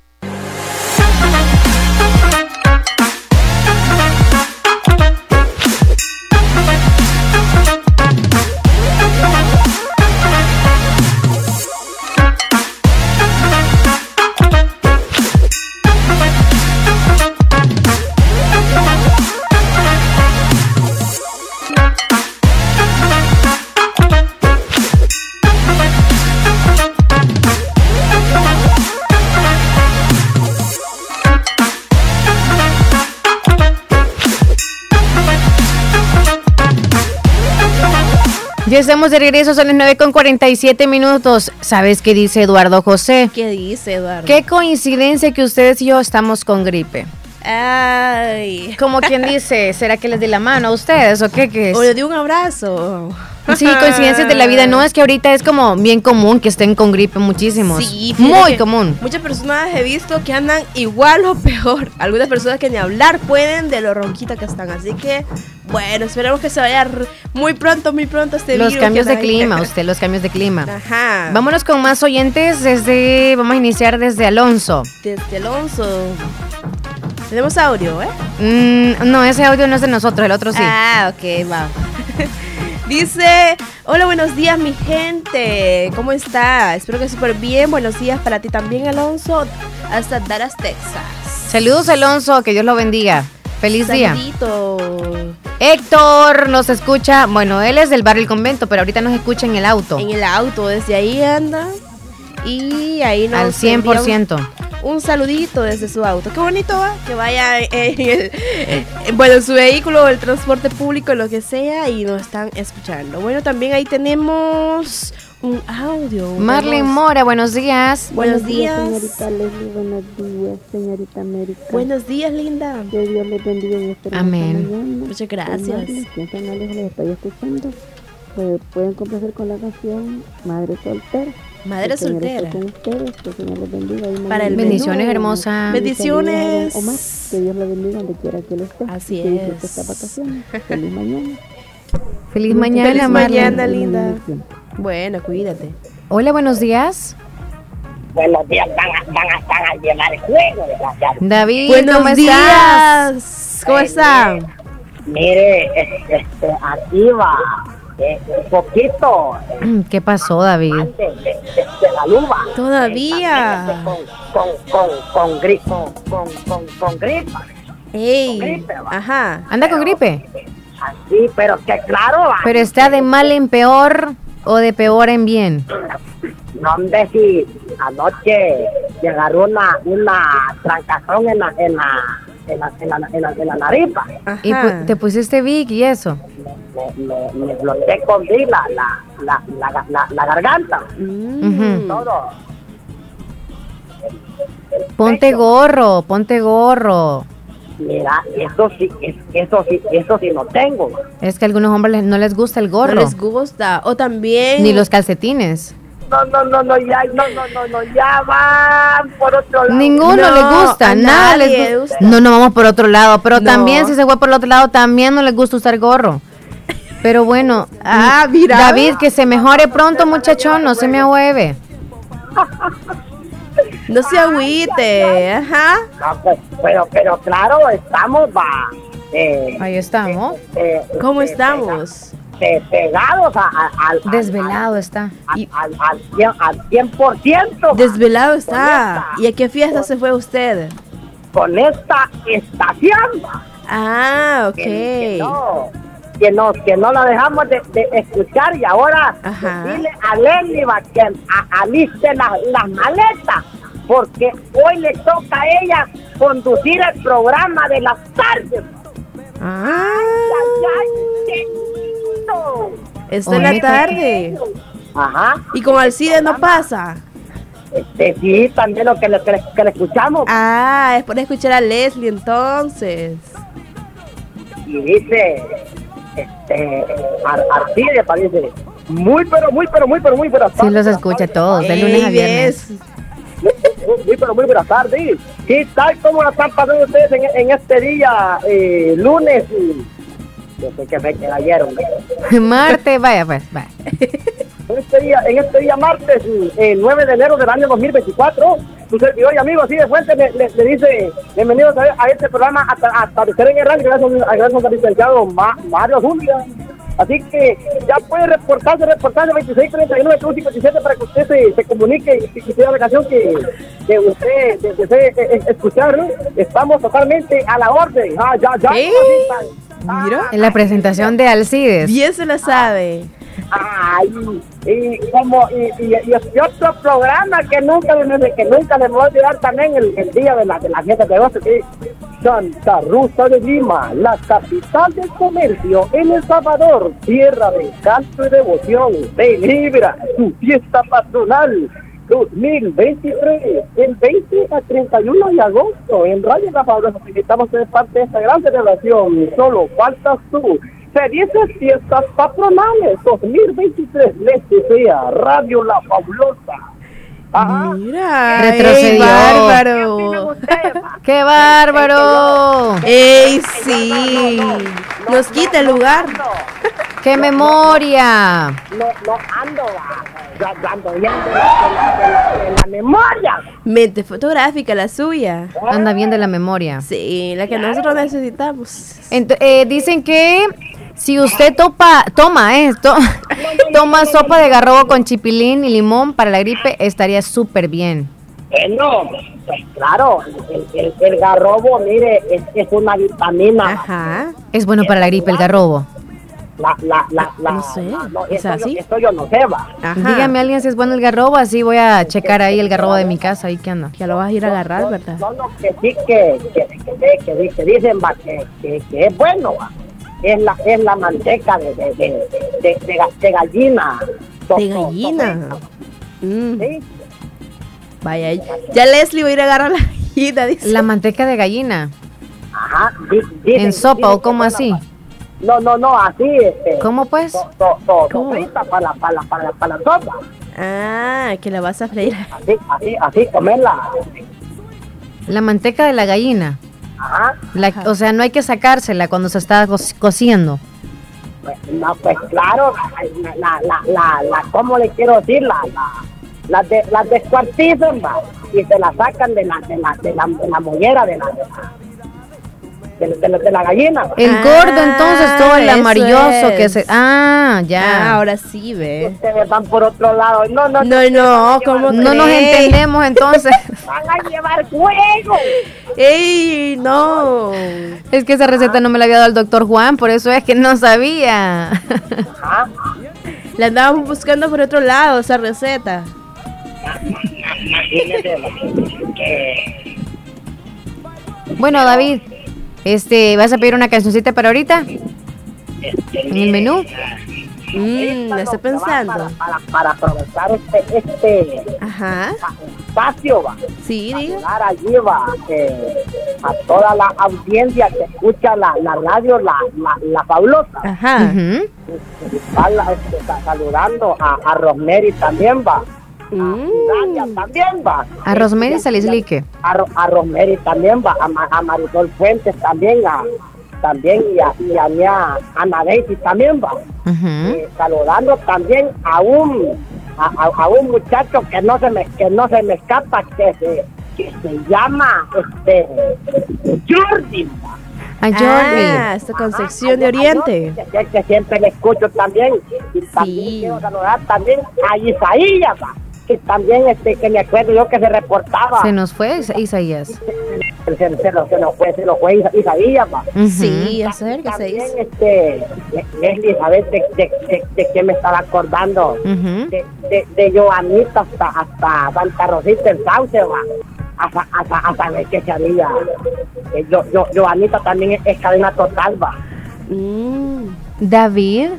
Ya estamos de regreso, son las 9 con 47 minutos. ¿Sabes qué dice Eduardo José? ¿Qué dice Eduardo? Qué coincidencia que ustedes y yo estamos con gripe. Ay. Como quien dice, ¿será que les di la mano a ustedes o qué? qué es? O le di un abrazo. Sí, coincidencias de la vida. No, es que ahorita es como bien común que estén con gripe muchísimos. Sí, Muy común. Muchas personas he visto que andan igual o peor. Algunas personas que ni hablar pueden de lo ronquita que están. Así que, bueno, esperemos que se vaya muy pronto, muy pronto este Los virus cambios de clima, usted, los cambios de clima. Ajá. Vámonos con más oyentes desde, vamos a iniciar desde Alonso. Desde Alonso. Tenemos audio, ¿eh? Mm, no, ese audio no es de nosotros, el otro sí. Ah, ok, va. Dice, hola, buenos días mi gente, ¿cómo está? Espero que súper bien, buenos días para ti también Alonso, hasta Dallas, Texas. Saludos Alonso, que Dios lo bendiga. Feliz día. Saludito. Héctor nos escucha, bueno, él es del barrio El Convento, pero ahorita nos escucha en el auto. En el auto, desde ahí anda. Y ahí nos Al envía 100%. Un, saludito desde su auto. Qué bonito va, que vaya en el, en- bueno, en su vehículo, el transporte público, lo que sea, y nos están escuchando. Bueno, también ahí tenemos un audio. Marlene. Mora, buenos días. Buenos días. señorita Leslie, buenos días, señorita América. Buenos días, linda. Que Dios les bendiga en este Amén. mañana. Muchas gracias. Tan lejos les estoy escuchando, pues pueden complacer con la canción Madre Soltera. Madre soltera. con ustedes, que el Señor les bendiga. ahí Para el. Bendiciones, hermosa. Bendiciones. Omar, que Dios le bendiga donde quiera que él esté. Así que es. Feliz mañana. Feliz mañana, Feliz mañana, linda. Bueno, cuídate. Hola, buenos días. Buenos días, van a, van a, van a llevar el juego, desgraciado. David, Buenos ¿cómo estás? días. ¿Cómo Eh, están? Mire, este, este, aquí va eh, un poquito ¿Qué pasó, David? de, de, de- de la luva. Todavía. Con, con, con, con, gri- con, con, con. Ey. gripe, va. Ajá. ¿Anda con gripe? Así, pero que claro, va. ¿Pero está de mal en peor o de peor en bien? No, hombre, si anoche me agarró una, una trancazón en la, en la, en la, en la, en la, en la nariz. ¿Y pu- te pusiste Vic y eso? Me, me, me bloqueé con Vic la, la, la, la, la, la garganta. Ujú. Todo. Ponte gorro, ponte gorro. Mira, eso sí, es- eso sí, eso sí no tengo. Es que a algunos hombres les- no les gusta el gorro. No les gusta. O también. Ni los calcetines. No, no, no, no, ya, no, no, no, no, ya van por otro lado. Ninguno No, les gusta, a nada nadie les gusta. gusta. No, no vamos por otro lado, pero No. también si se fue por el otro lado, también no les gusta usar gorro. Pero bueno, Ah, mira. David, que se mejore pronto, muchachón, no se me ahueve. No se agüite. Ajá. No, pues, pero, pero claro, estamos, va. Eh, Ahí estamos. eh, ¿Cómo eh, estamos? Pe- pegados al- Desvelado está. al, al, al, cien- al 100%. Desvelado está. ¿Y a qué fiesta se fue usted? con esta estación. Ah, ok. Que, que no, que no, que no la dejamos de, de escuchar y ahora dile a Lenny que aliste las las maletas porque hoy le toca a ella conducir el programa de las tardes. Ah, Ay, ay, qué lindo. está en la tarde. Ajá. Y con Alcide no pasa. Este, sí, también lo que le, que le- que le escuchamos. Ah, es por escuchar a Leslie entonces. y dice, este, Ar Arcide parece, muy, pero muy, pero muy, pero muy buenas Sí tardes. los escucha todos, de lunes a viernes. Muy, pero muy buenas tardes. ¿Qué tal? ¿Cómo la están pasando ustedes en, en este día, eh, lunes? Yo sé que me cayeron. Marte, vaya pues, vaya. En este día, en este día martes, eh, 9 de enero del año 2024, su servidor y amigo así de fuente le, le- le dice bienvenidos a, a este programa hasta, hasta en el radio, gracias, a- gracias al licenciado Ma- Mario Zúñiga. Así que ya puede reportarse, reportarse 2639 57 para que usted se, se comunique y, sea la canción que, que usted de- desee eh, eh, escuchar. Estamos totalmente a la orden. Ah, ya, ya. Mira. En la presentación de Alcides. Bien se la sabe. Ay, y como y, y, y este otro programa que nunca le- que nunca voy a olvidar también el, el día de la de la fiesta de que Santa Rosa de Lima, la capital del comercio en El Salvador, tierra de canto y devoción, celebra su fiesta patronal 2023, el 20 a 31 de agosto, en Radio La invitamos a ser parte de esta gran celebración, solo faltas tú. Felices fiestas patronales 2023, les desea Radio La Fabulosa. Ajá. Mira. Retrocedió. ey, bárbaro. ¡Qué bárbaro! ¡Ey, sí! Nos quita el lugar. ¡Qué memoria! No, no ando, bien de la, de memoria. Mente fotográfica, la suya. Anda bien de la memoria. Sí, la que nosotros necesitamos. Ent- eh, dicen que si usted topa, toma esto, toma sopa de garrobo con chipilín y limón para la gripe, estaría súper bien. Bueno, pues claro, el, el, el garrobo, mire, es, es una vitamina. Ajá. Es bueno para la gripe el garrobo. La, la, la, la, No sé, la- no, ¿es esto, así? Yo, esto yo no sé, va. Ajá. Dígame a alguien si es bueno el garrobo, así voy a checar ahí el garrobo de mi casa, ahí que anda. Ya lo vas a ir a agarrar, ¿verdad? No, no, que sí, que, que, que- que dicen, va, que, que, que es bueno, va. Es la, es la manteca de, de, de, de, de ga- de gallina. So- De so- gallina. Mm, Sí, Vaya, ya Leslie va a ir a agarrar la gallina, dice. La manteca de gallina, ajá. dicen- en sopa o es así. No, no, no, así, este. ¿Cómo pues? ¿Cómo? para la, para la, para la, para la sopa. Ah, que la vas a freír. Así, así, así, comerla. La manteca de la gallina. Ajá. La- o sea, no hay que sacársela cuando se está co- cociendo. Pues, no, pues claro, la, la, la, la, ¿cómo le quiero decir? La, la, las de, las descuartizan, va, y se la sacan de la, de la, de la, de la mollera, de la, de la, de la, de la- de la gallina. El Ah, gordo entonces, todo el amarilloso que se... Ah, Ah, ya. ahora sí, ve. Ustedes van por otro lado. No, no, No, no, ¿cómo no nos entendemos entonces. Van a llevar fuego. ¡Ey, no! es que esa receta no me la había dado el doctor Juan, por eso es que no sabía. Ajá. La andábamos buscando por otro lado, esa receta. Bueno, David, este, ¿vas a pedir una cancioncita para ahorita? ¿En el menú? Mmm, lo estoy pensando. para, para, para aprovechar este, este Ajá. espacio, va. Sí. Saludar allí, va, eh, a toda la audiencia que escucha la, la radio, la, la, la fabulosa. Ajá. La- este, sa- saludando a, a Rosemary también, va. Mm. También va. A Rosemary Salislique. A, Ro- a Rosemary también va. A, Ma- a Marisol Fuentes también, a, también y a, y a mi a Ana Daisy también va. Eh, saludando también a un a, a- a un muchacho que no se me que no se me escapa que se que se llama este Jordi A Ah, esta Concepción de Oriente. que, que siempre le escucho también y también quiero saludar también a Isaías va, que también este que me acuerdo yo que se reportaba Se nos fue Isa- Isaías. se, se, se se lo fue se lo fue Isa- Isaías va. Ujú. Sí, acérquese. también este Leslie sabes de, de, de, de qué me estaba acordando Ujú. de, de, de Joanita hasta, hasta Santa Rosita el Sauce, va. Hasta, hasta, hasta ver que se había. Eh, yo, yo, Joanita también es, es cadena total, va. Mm. David.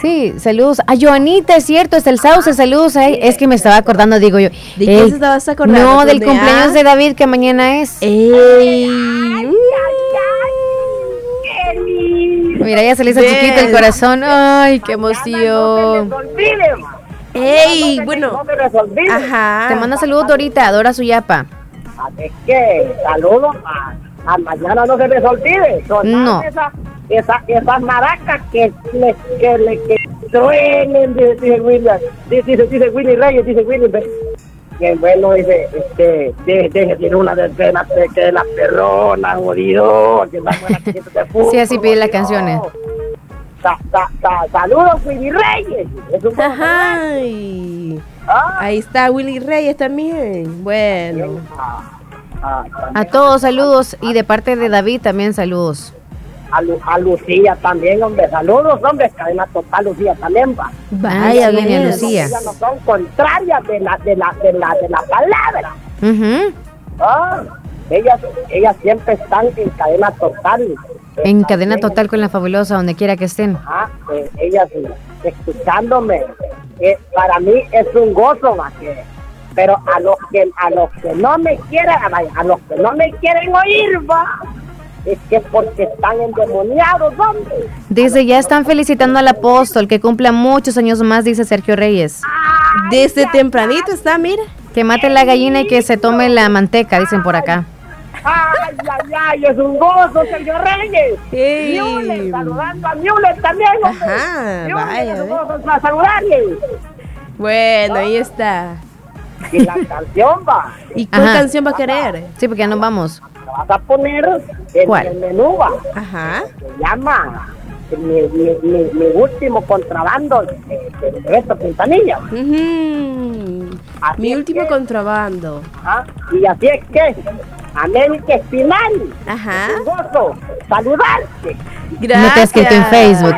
Sí, saludos. A Joanita, es cierto, es el sauce, saludos. ay, es que me estaba acordando, digo yo. ¿De qué se estabas acordando? No, del ¿De cumpleaños A? de David, que mañana es. Ey. Mira, ya se le hizo chiquito el corazón. Ay, qué emoción. Ey, bueno. No me resolví. Ajá. Te manda saludos Dorita, adora su yapa. Así que saludos a, a mañana no se les olvide. Son No. esas, esas, esas maracas que le, que le que truenen, dice, dice William. Dice, dice, Willy Reyes, dice Willy. Que bueno, dice, este, deje, deje, tiene una de que las perronas, jodido, que de. Sí, así pide las canciones. Sa- sa- sa- saludos, Willy Reyes. Es un Ajá. y- Ahí está Willy Reyes también. Bueno. A todos saludos y de parte de David también saludos. A, Lu- a Lucía también, hombre. Saludos, hombre. Cadena total, Lucía también va. Vaya, bien, Lucía. Ellas no son contrarias de la, de la, de la, de la palabra. Ujú. Ah, ellas, ellas siempre están en cadena total. En cadena total con la fabulosa, donde quiera que estén. Ah, eh, ellas eh, escuchándome. eh, para mí es un gozo, va, que- pero a los que a los que no me quieren, a, a los que no me quieren oír, va, es que porque están endemoniados, hombre. Desde ya están felicitando al apóstol que cumpla muchos años más, dice Sergio Reyes. Desde tempranito está, mira. Que mate la gallina y que se tome la manteca, dicen por acá. Ay, ay, ay, es un gozo, Sergio Reyes. Ey. Müller, saludando a Müller también, hombre. Ajá, vaya, es un ve. gozo para saludarle. Bueno, ahí está. Y la canción va, ¿Y cuál Ajá. canción va a querer? Sí, porque ya nos vamos. la vas a poner en ¿Cuál? el menú, va. Ajá. Se llama mi, mi, mi, mi último contrabando de, de, de Beto Quintanilla. va. Ujú. Así Mi es último que- contrabando. Ah, Y así es que, América Espinal, Ajá. un gozo saludarte. Gracias. te has escrito en Facebook.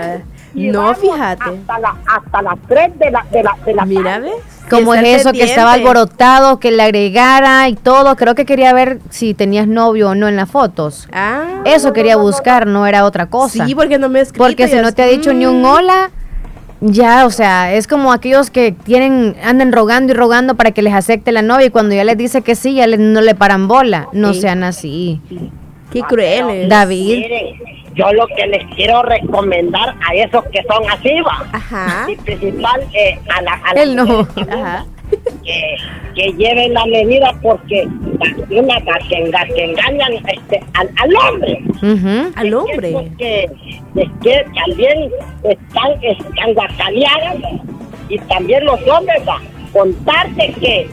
No, fíjate. Hasta, la, hasta las 3 de la, de la, de la Mira, tarde. ¿ves? Como es eso, que estaba alborotado, que le agregara y todo. Creo que quería ver si tenías novio o no en las fotos. Ah. Eso quería buscar, no era otra cosa. Sí, porque no me escrito. Porque si no te ha dicho ni un Mm. hola, ya, o sea, es como aquellos que tienen, andan rogando y rogando para que les acepte la novia y cuando ya les dice que sí, ya les- no le paran bola. No Sí. sean así. Qué crueles. David, Miren, yo lo que les quiero recomendar a esos que son así, va. Ajá. Y principal, eh, a la, a la él no. Ajá. que, que lleven la medida porque la- una la que, enga- que engañan este, al, al hombre. Ujú. Al hombre. Porque es que también están, están guacaleadas y también los hombres va contarte que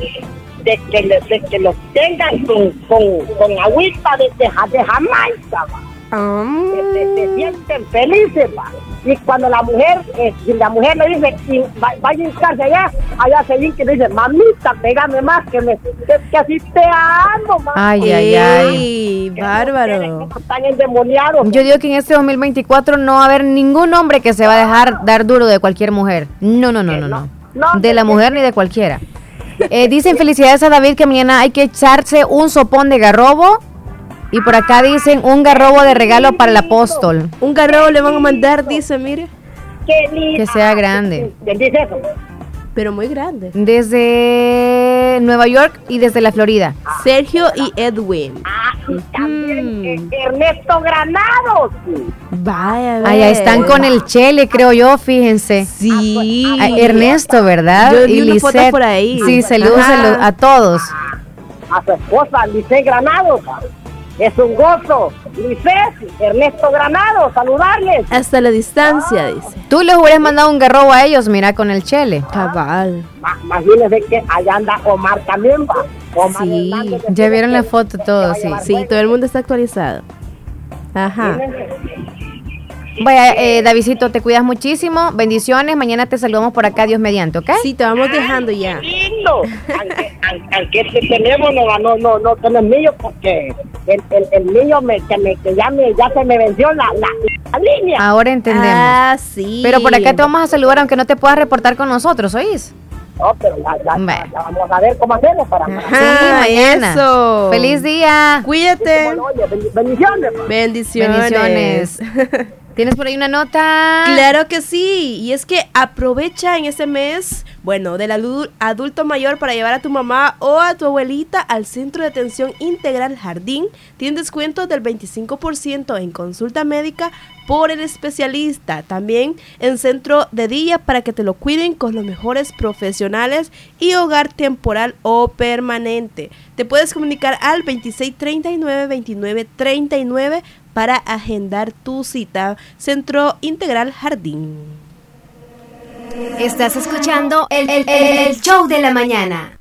de que, le- de que los tengan con, con, con agüita de, de, ja- de Jamaica que se, se sienten felices va. y cuando la mujer eh, la mujer le dice y va- vaya a hincarse allá allá se que le dice mamita pégame más que me que, que así te amo ma". Ay, ay, ay. Que bárbaro. están endemoniados Yo digo que en este 2024 no va a haber ningún hombre que se va a dejar dar duro de cualquier mujer. No, no, no, no, no. No, De la que- mujer ni de cualquiera. Eh, dicen felicidades a David que mañana hay que echarse un sopón de garrobo. Y por acá dicen un garrobo de regalo para el apóstol. Un garrobo le van a mandar, dice, mire. Que sea grande. Pero muy grande. Desde Nueva York y desde la Florida. Sergio y Edwin. También eh, Ernesto Granados. Vaya, Allá están con el Chele, creo yo, fíjense. Sí. Ah, Ernesto, ¿verdad? Yo vi y una foto Lisette. por ahí. Sí, saludos a, todos. A su esposa, Lice Granados. Es un gozo. Lice, Ernesto Granados, saludarles. Hasta la distancia, dice. Tú les hubieras mandado un garrobo a ellos, mira, con el Chele. Cabal. Ma- Imagínense que allá anda Omar también, va. Omar Sí. Ya vieron la foto todos, sí. Sí, todo el mundo está actualizado. Ajá. Vaya, eh, Davidito, te cuidas muchísimo. Bendiciones. Mañana te saludamos por acá, Dios mediante, ¿ok? Sí, te vamos dejando ya. lindo. Aunque, aunque- aunque este teléfono no, no, no tiene mío porque el, el, el mío me, que, me, que ya, me, ya se me venció la, la, la línea. Ahora entendemos. Ah, sí. Pero por acá te vamos a saludar aunque no te puedas reportar con nosotros, ¿oís? No, pero ya, ya, ya, ya vamos a ver cómo hacemos para Sí, Ajá, mañana. eso. Feliz día. Cuídate. Bueno, oye, bendi- bendiciones. Bendiciones. Bendiciones. ¿Tienes por ahí una nota? Claro que sí, y es que aprovecha en ese mes, bueno, del adu- adulto mayor para llevar a tu mamá o a tu abuelita al Centro de Atención Integral Jardín. Tiene descuento del 25% en consulta médica por el especialista. También en centro de día para que te lo cuiden con los mejores profesionales y hogar temporal o permanente. Te puedes comunicar al 2639-2939 para agendar tu cita. Centro Integral Jardín. Estás escuchando el, el- el- el show de la mañana.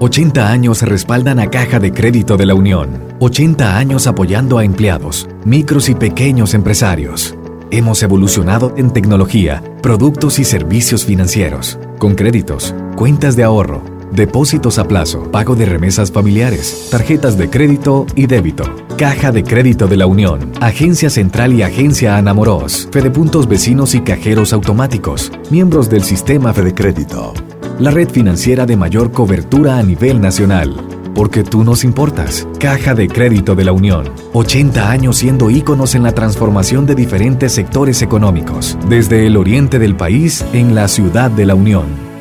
80 años respaldan a Caja de Crédito de la Unión. 80 años apoyando a empleados, micros y pequeños empresarios. Hemos evolucionado en tecnología, productos y servicios financieros, con créditos, cuentas de ahorro, depósitos a plazo, pago de remesas familiares, tarjetas de crédito y débito. Caja de Crédito de la Unión, Agencia Central y Agencia Anamoros, Fedepuntos Vecinos y Cajeros Automáticos, miembros del sistema Fede Crédito. La red financiera de mayor cobertura a nivel nacional. Porque tú nos importas. Caja de Crédito de la Unión. 80 años siendo íconos en la transformación de diferentes sectores económicos. Desde el oriente del país en la ciudad de la Unión.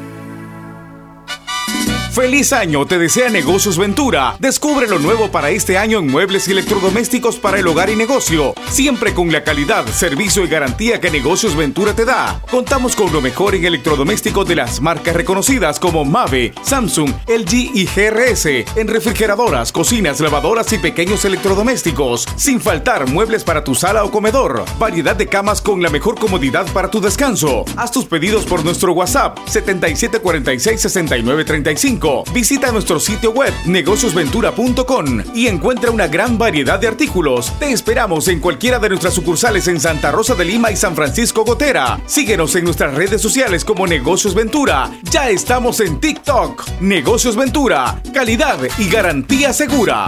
Feliz año te desea Negocios Ventura. Descubre lo nuevo para este año en muebles y electrodomésticos para el hogar y negocio. Siempre con la calidad, servicio y garantía que Negocios Ventura te da. Contamos con lo mejor en electrodomésticos de las marcas reconocidas como Mave, Samsung, LG y GRS. En refrigeradoras, cocinas, lavadoras y pequeños electrodomésticos. Sin faltar muebles para tu sala o comedor. Variedad de camas con la mejor comodidad para tu descanso. Haz tus pedidos por nuestro WhatsApp 77466935. Visita nuestro sitio web negociosventura.com y encuentra una gran variedad de artículos. Te esperamos en cualquiera de nuestras sucursales en Santa Rosa de Lima y San Francisco Gotera. Síguenos en nuestras redes sociales como Negocios Ventura. Ya estamos en TikTok. Negocios Ventura. Calidad y garantía segura.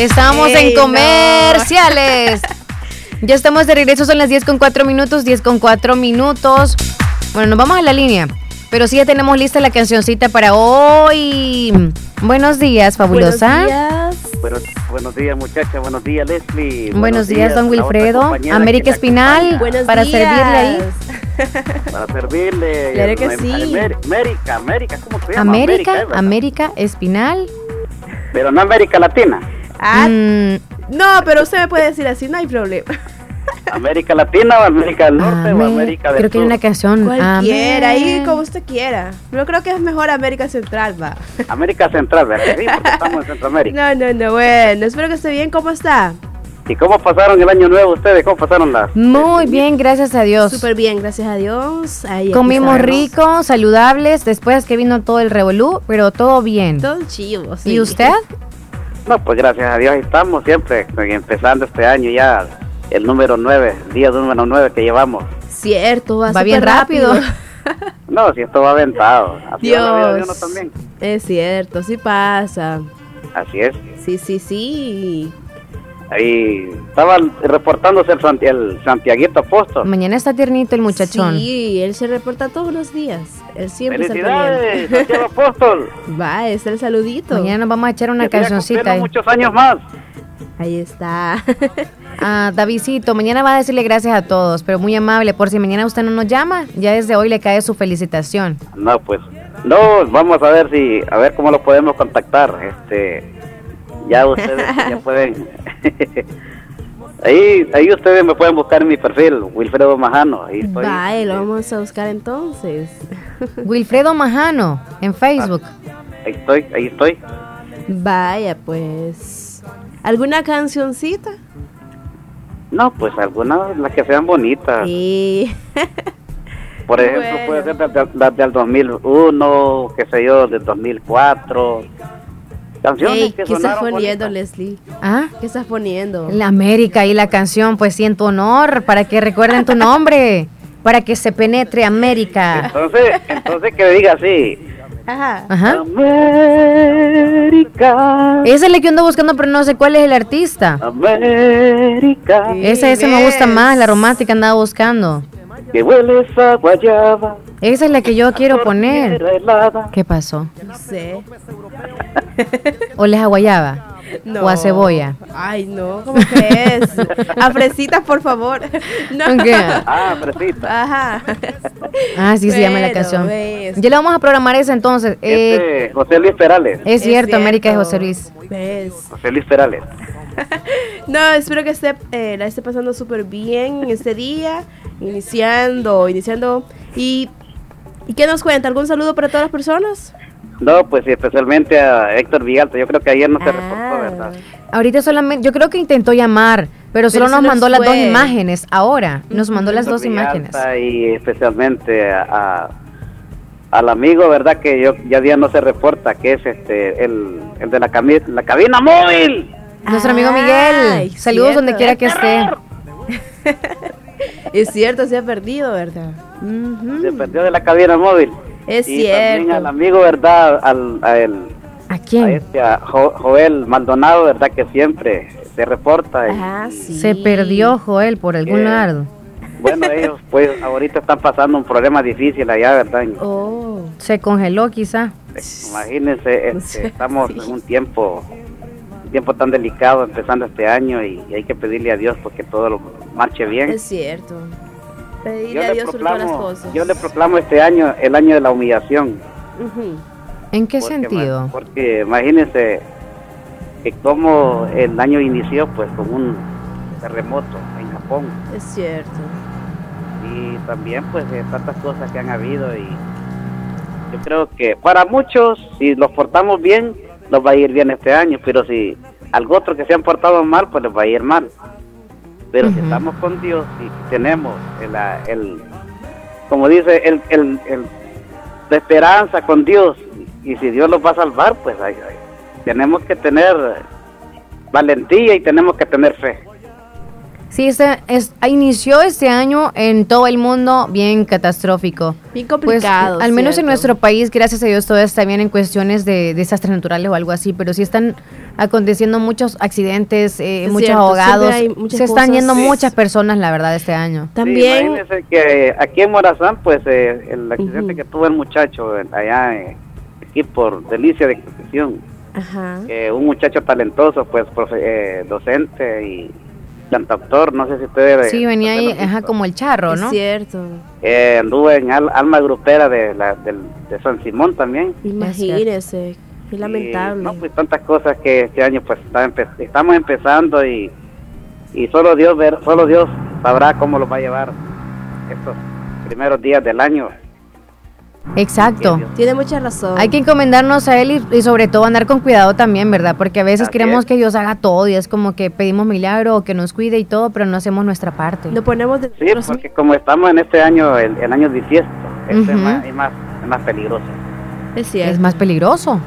Estamos en no. comerciales. Ya estamos de regreso, son las 10 con 4 minutos, 10 con 4 minutos. Bueno, nos vamos a la línea, pero sí ya tenemos lista la cancioncita para hoy. Buenos días, fabulosa. Buenos días. Buenos buenos días muchachas, buenos días Leslie. Buenos, días, don Wilfredo. América Espinal. Buenos para días. servirle ahí. Para servirle. Claro que Am- sí. América, América, ¿cómo se llama? América, verdad. América Espinal. Pero no América Latina. Ah, Mm, no, pero usted me puede decir así, no hay problema. América Latina o América del Norte o América del creo que hay una canción. Cualquiera, ahí como usted quiera. Yo creo que es mejor América Central, va. América Central, ¿verdad? Sí, porque estamos en Centroamérica. No, no, no, bueno, espero que esté bien. ¿Cómo está? ¿Y cómo pasaron el año nuevo ustedes? ¿Cómo pasaron las? Muy bien, gracias a Dios. Súper bien, gracias a Dios. Ahí, Comimos rico, saludables, después que vino todo el revolú, pero todo bien. Todo chivo, sí. ¿Y usted? No, pues gracias a Dios estamos siempre, empezando este año ya, el número 9, el día número 9 que llevamos. Cierto, va, Va bien súper rápido. No, si esto va aventado. Así va la vida de uno Dios. también. Es cierto, sí pasa. Así es. Sí, sí, sí. Ahí estaba reportándose el Santiaguito Apóstol. Mañana está tiernito el muchachón. Sí, él se reporta todos los días. Él siempre ¡Felicidades. Santiago Apóstol! Va, es el saludito. Mañana nos vamos a echar una Que cancioncita ahí. muchos años más. Ahí está. Ah, Davidcito, mañana va a decirle gracias a todos, pero muy amable. Por si mañana usted no nos llama, ya desde hoy le cae su felicitación. No, pues, no, vamos a ver si, a ver cómo lo podemos contactar. Este, ya ustedes ya pueden, ahí, ahí ustedes me pueden buscar en mi perfil, Wilfredo Majano. Ahí estoy. Va, lo vamos a buscar entonces. Wilfredo Majano, en Facebook. Ahí estoy, ahí estoy. Vaya, pues. ¿Alguna cancioncita? No, pues algunas, las que sean bonitas. Sí. Por ejemplo, Bueno. puede ser las del 2001, qué sé yo, del 2004. Canciones Ey, que ¿Qué estás poniendo, bonitas. Leslie? ¿Ah? ¿Qué estás poniendo? La América y la canción, pues sí, en tu honor, para que recuerden tu nombre, para que se penetre América. Entonces, entonces que diga así. Ajá. Ajá. América. Esa es la que ando buscando, pero no sé cuál es el artista. América. Esa, esa me gusta más, la romántica andaba buscando. Que hueles a guayaba. Esa es la que yo quiero poner. ¿Qué pasó? No sé. ¿O les a guayaba? No. ¿O a cebolla? Ay, no, ¿cómo que es? A fresitas, por favor. No. ¿Qué? Ah, fresita. Ajá. Ah, sí, se llama la canción. ves. Ya le vamos a programar esa entonces. Eh, Este, José Luis Perales. es cierto, América de cierto. José Luis. ¿Ves? José Luis Perales. No, espero que esté, eh, la esté pasando súper bien este día, iniciando, iniciando. ¿Y, ¿Y qué nos cuenta? ¿Algún saludo para todas las personas? No, pues especialmente a Héctor Vigalta. Yo creo que ayer no Ah. se reportó, ¿verdad? Ahorita solamente, yo creo que intentó llamar, pero solo Pero nos mandó las dos imágenes. Ahora, nos mandó las dos imágenes. Y especialmente a, a- al amigo, ¿verdad? Que yo ya día no se reporta, que es este el, el de la, cami- la cabina móvil. Nuestro amigo Miguel. Saludos cierto. donde quiera que esté. Es cierto, se ha perdido, ¿verdad? Se perdió de la cabina móvil. Es y también cierto. al amigo, ¿verdad? Al, a el, ¿A a quién? este, a Jo- Joel Maldonado, ¿verdad? Que siempre se reporta. y, Ah, sí. Se perdió Joel por algún Eh, lado. Bueno, ellos pues ahorita están pasando un problema difícil allá, ¿verdad? Oh. Se congeló quizá. Imagínense, este, estamos en un tiempo tiempo tan delicado empezando este año y, y hay que pedirle a Dios porque todo lo marche bien. Es cierto. Pedirle Yo a le, Dios por todas las proclamo, cosas. yo le proclamo este año el año de la humillación. ¿En qué porque, sentido? ma- Porque imagínense que como el año inició pues con un terremoto en Japón Es cierto. y también pues de tantas cosas que han habido y yo creo que para muchos si los portamos bien nos va a ir bien este año pero si algo otro que se han portado mal pues les va a ir mal. Pero si estamos con Dios y tenemos el, ah, el- como dice el, el, el- la esperanza con Dios y si Dios los va a salvar pues ay, ay, tenemos que tener valentía y tenemos que tener fe Sí, este es, inició este año en todo el mundo bien catastrófico. Bien Pues, complicado. al menos en nuestro país, gracias a Dios, todo está bien en cuestiones de desastres naturales o algo así, pero sí están aconteciendo muchos accidentes, eh, muchos cierto, ahogados. Se están cosas. yendo Sí. muchas personas, la verdad, este año. Sí, También. imagínense que aquí en Morazán, pues el accidente que tuvo el muchacho eh, allá eh, aquí por delicia de exposición, Ajá. que un muchacho talentoso, pues profe- eh, docente y cantautor, no sé si ustedes... Sí, venía ahí, ajá, como el charro, ¿no? Es cierto. Eh, anduve en al- alma grupera de, la, del- de San Simón también. Imagínese, qué lamentable. Y, no, pues tantas cosas que este año pues está empe- estamos empezando y, y solo Dios ver, solo Dios sabrá cómo lo va a llevar estos primeros días del año. Exacto. Tiene mucha razón. Hay que encomendarnos a él y, y sobre todo andar con cuidado también, ¿verdad? Porque a veces queremos que Dios haga todo y es como que pedimos milagro o que nos cuide y todo, pero no hacemos nuestra parte. Lo ponemos de Sí, porque como estamos en este año, el, el año bisiesto, este es, más, es, más, es más peligroso. Es cierto. Es más peligroso.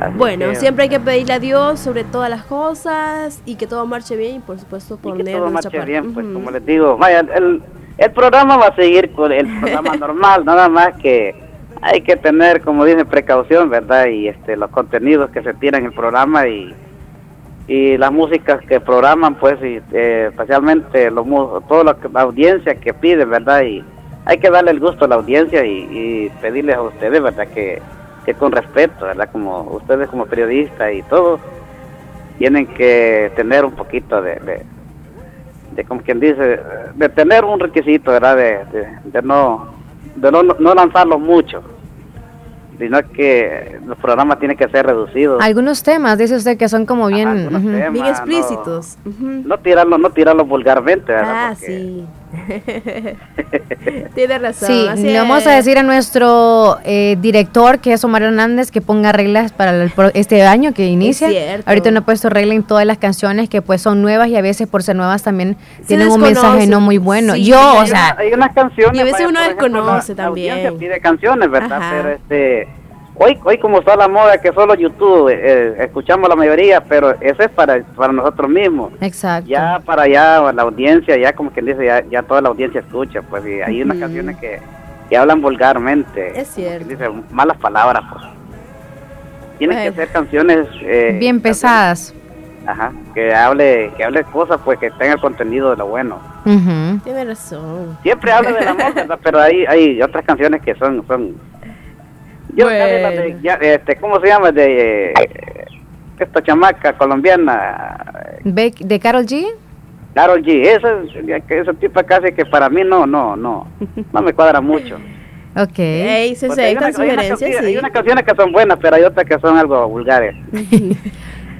Así Bueno, que- siempre hay que pedirle a Dios sobre todas las cosas y que todo marche bien y por supuesto poner que todo marche parte. bien, pues como les digo, vaya, el, el programa va a seguir con el programa normal, nada más que hay que tener, como dicen, precaución, ¿verdad? Y este los contenidos que se tiran en el programa y, y las músicas que programan, pues, y eh, especialmente lo, mu- toda la, la audiencia que pide, ¿verdad? Y hay que darle el gusto a la audiencia y, y pedirles a ustedes, ¿verdad? Que, que con respeto, ¿verdad? Como ustedes como periodistas y todo, tienen que tener un poquito de, de, de como quien dice, de tener un requisito, ¿verdad? De, de, de no de no, no lanzarlo mucho, sino que los programas tienen que ser reducidos. Algunos temas, dice usted, que son como bien... temas, Bien no- explícitos. No tirarlo, no tirarlo vulgarmente, ¿verdad? Ah, Porque- sí. Tiene razón. Sí, así le vamos es. a decir a nuestro eh, director, que es Omar Hernández, que ponga reglas para el este año que inicia. Ahorita no he puesto regla en todas las canciones que pues son nuevas y a veces por ser nuevas también tienen un mensaje no muy bueno. Sí, Yo, o sea, hay unas canciones Y a veces vaya, uno ejemplo, desconoce la- la también. pide canciones verdad Ajá. pero este hoy hoy como está la moda que solo YouTube eh, escuchamos la mayoría pero eso es para para nosotros mismos exacto. ya para allá la audiencia ya como quien dice ya, ya toda la audiencia escucha pues y hay unas canciones que, que hablan vulgarmente Es cierto. que dicen malas palabras pues tienen que Bueno. ser canciones eh, bien pesadas. ajá, que hable que hable cosas pues que tenga el contenido de lo bueno Ujú. Tiene razón. Siempre habla del amor, ¿verdad? Pero hay, hay otras canciones que son... son yo Bueno. de- ya, este, ¿Cómo se llama? De eh, esta chamaca colombiana, Be- ¿De Carol G? Karol G. Esa, esa tipa casi que para mí no, no, no, no me cuadra mucho. Ok. Ey, se hay una- hay una sí. Hay unas canciones que son buenas, pero hay otras que son algo vulgares.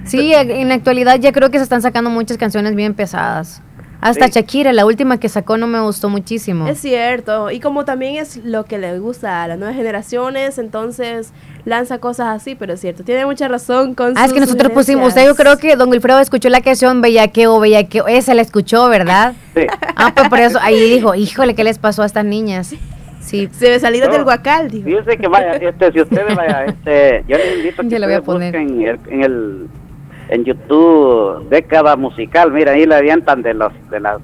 Sí, en la actualidad ya creo que se están sacando muchas canciones bien pesadas. Hasta Sí. Shakira, la última que sacó no me gustó muchísimo. Es cierto, y como también es lo que le gusta a las nuevas generaciones, entonces lanza cosas así, pero es cierto, tiene mucha razón con Ah, es que nosotros pusimos, usted yo creo que don Wilfredo escuchó la canción Bellaqueo, Bellaqueo, esa la escuchó, ¿verdad? Sí. Ah, pues por eso, ahí dijo, híjole, ¿qué les pasó a estas niñas? Sí. Se ve salido No. del guacal, dijo. Fíjense que vaya, este, si ustedes vaya, este, yo les invito a que lo voy a poner. busquen el- en el en YouTube década musical, mira ahí le avientan de los de la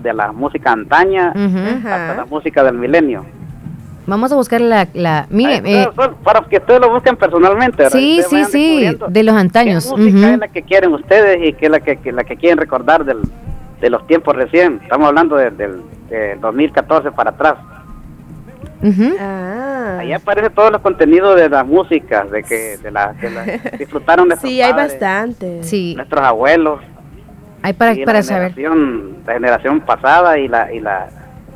de la música antaña hasta la música del milenio. Vamos a buscar la, la mire, eh, para que ustedes lo busquen personalmente. ¿verdad? sí, Ustedes sí, sí, de los antaños. ¿Qué música es la que quieren ustedes y qué es la que, que- la que quieren recordar del, de los tiempos recién? Estamos hablando de- del de 2014 para atrás. Ah. Ahí aparece todos los contenidos de la música, de que de la, que la- disfrutaron nuestros Sí, hay padres, bastante. Sí, nuestros abuelos, hay para, y para la saber. generación, la generación pasada y la y la,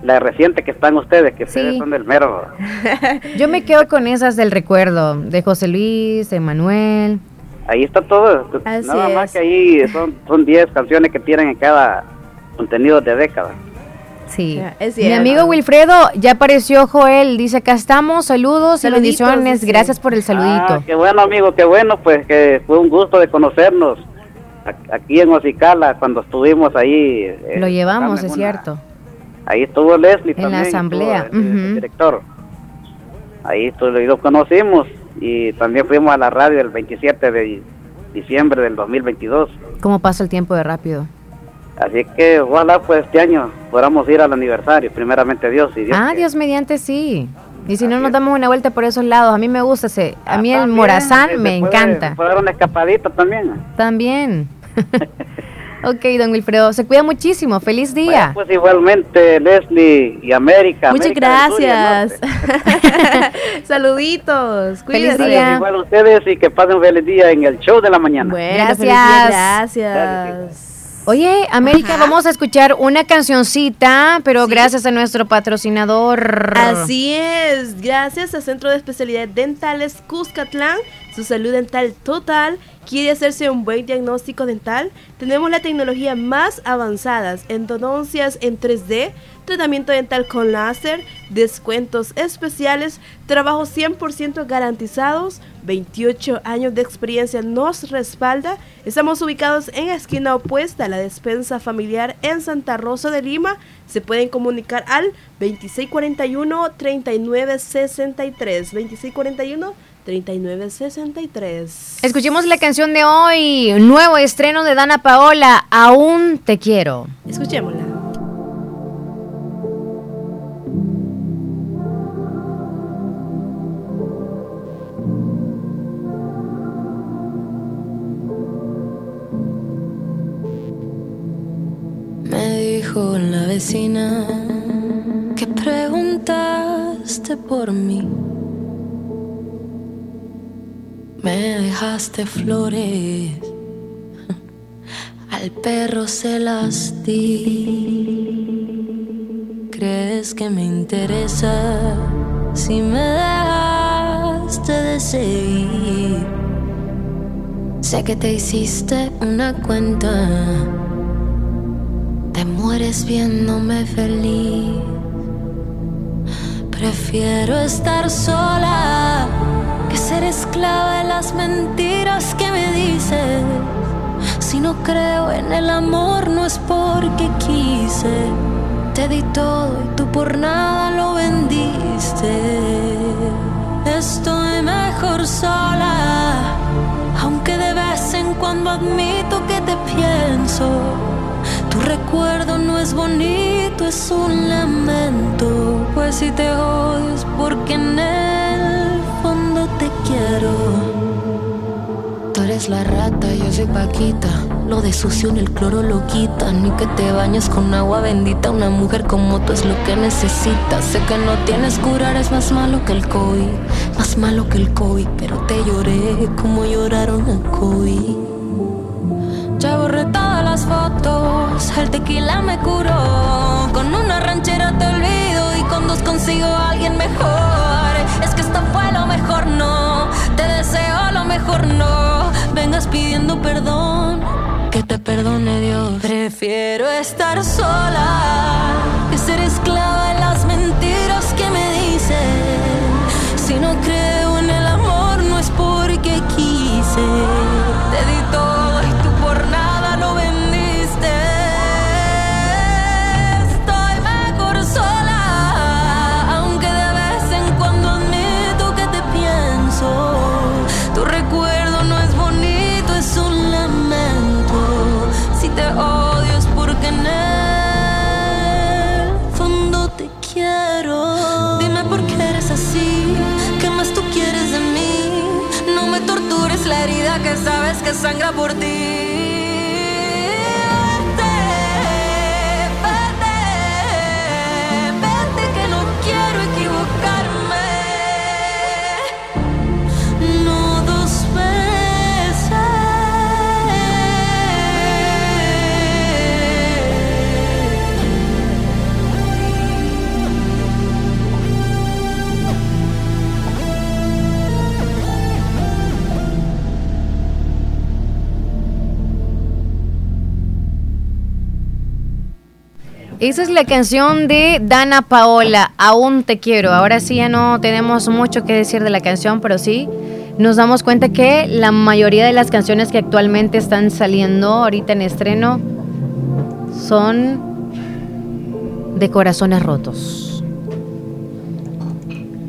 la reciente que están ustedes, que ustedes son del mero. Yo me quedo con esas del recuerdo, de José Luis, de Manuel. Ahí está todo. Así Nada más es. que ahí son son 10 canciones que tienen en cada contenido de década. Sí. Es Mi amigo Wilfredo, ya apareció Joel, dice acá estamos, saludos y bendiciones, dice. gracias por el saludito. Ah, qué bueno, amigo, qué bueno, pues que fue un gusto de conocernos aquí en Ocicala cuando estuvimos ahí. eh, Lo llevamos, tocando en es una- cierto. Ahí estuvo Leslie En la también. asamblea, estuvo el- el ujú. director. Ahí estuvo, y lo conocimos y también fuimos a la radio el 27 de diciembre del 2022. ¿Cómo pasa el tiempo de rápido? Así que ojalá pues este año podamos ir al aniversario, primeramente Dios. Y Dios ah. Dios mediante sí. Y si no nos damos una vuelta por esos lados, a mí me gusta ese, a mí el Ah, Morazán me puede- encanta. puede dar una escapadita también. También. Ok, don Wilfredo, se cuida muchísimo. Feliz día. Pues igualmente, Leslie y América. Muchas América gracias. Saluditos. Feliz Cuídense. día. Igual ustedes y que pasen un feliz día en el show de la mañana. Bueno, Gracias. feliz día, Gracias. Oye, América, vamos a escuchar una cancioncita, pero gracias a nuestro patrocinador. Así es, gracias al Centro de Especialidades Dentales Cuscatlán, su salud dental total. ¿Quiere hacerse un buen diagnóstico dental? Tenemos la tecnología más avanzada, endodoncias en 3D, tratamiento dental con láser, descuentos especiales, trabajos 100% garantizados, 28 años de experiencia nos respalda. Estamos ubicados en la esquina opuesta a la despensa familiar en Santa Rosa de Lima. Se pueden comunicar al 2641-3963. 2641-3963. Escuchemos la canción de hoy, nuevo estreno de Dana Paola, Aún te quiero. Escuchémosla. Dijo la vecina que preguntaste por mí. Me dejaste flores, al perro se las di. ¿Crees que me interesa si me dejaste de seguir? Sé que te hiciste una cuenta te mueres viéndome feliz. Prefiero estar sola que ser esclava de las mentiras que me dices. Si no creo en el amor, no es porque quise. Te di todo y tú por nada lo vendiste. Estoy mejor sola, aunque de vez en cuando admito que te pienso. Recuerdo no es bonito, es un lamento. Pues si te odio porque en el fondo te quiero. Tú eres la rata, yo soy Paquita. Lo de sucio en el cloro lo quita. Ni que te bañes con agua bendita. Una mujer como tú es lo que necesitas. Sé que no tienes curar, es más malo que el COVID. Más malo que el COVID, pero te lloré como lloraron el COVID. Ya borré todas las fotos, el tequila me curó. Con una ranchera te olvido y con dos consigo a alguien mejor. Es que esto fue lo mejor, no. Te deseo lo mejor, no. Vengas pidiendo perdón, que te perdone Dios. Prefiero estar sola que ser esclava de las mentiras que me dicen. Si no creo sangra por ti. Esa es la canción de Dana Paola, Aún te quiero. Ahora sí ya no tenemos mucho que decir de la canción, pero sí nos damos cuenta que la mayoría de las canciones que actualmente están saliendo ahorita en estreno son de corazones rotos.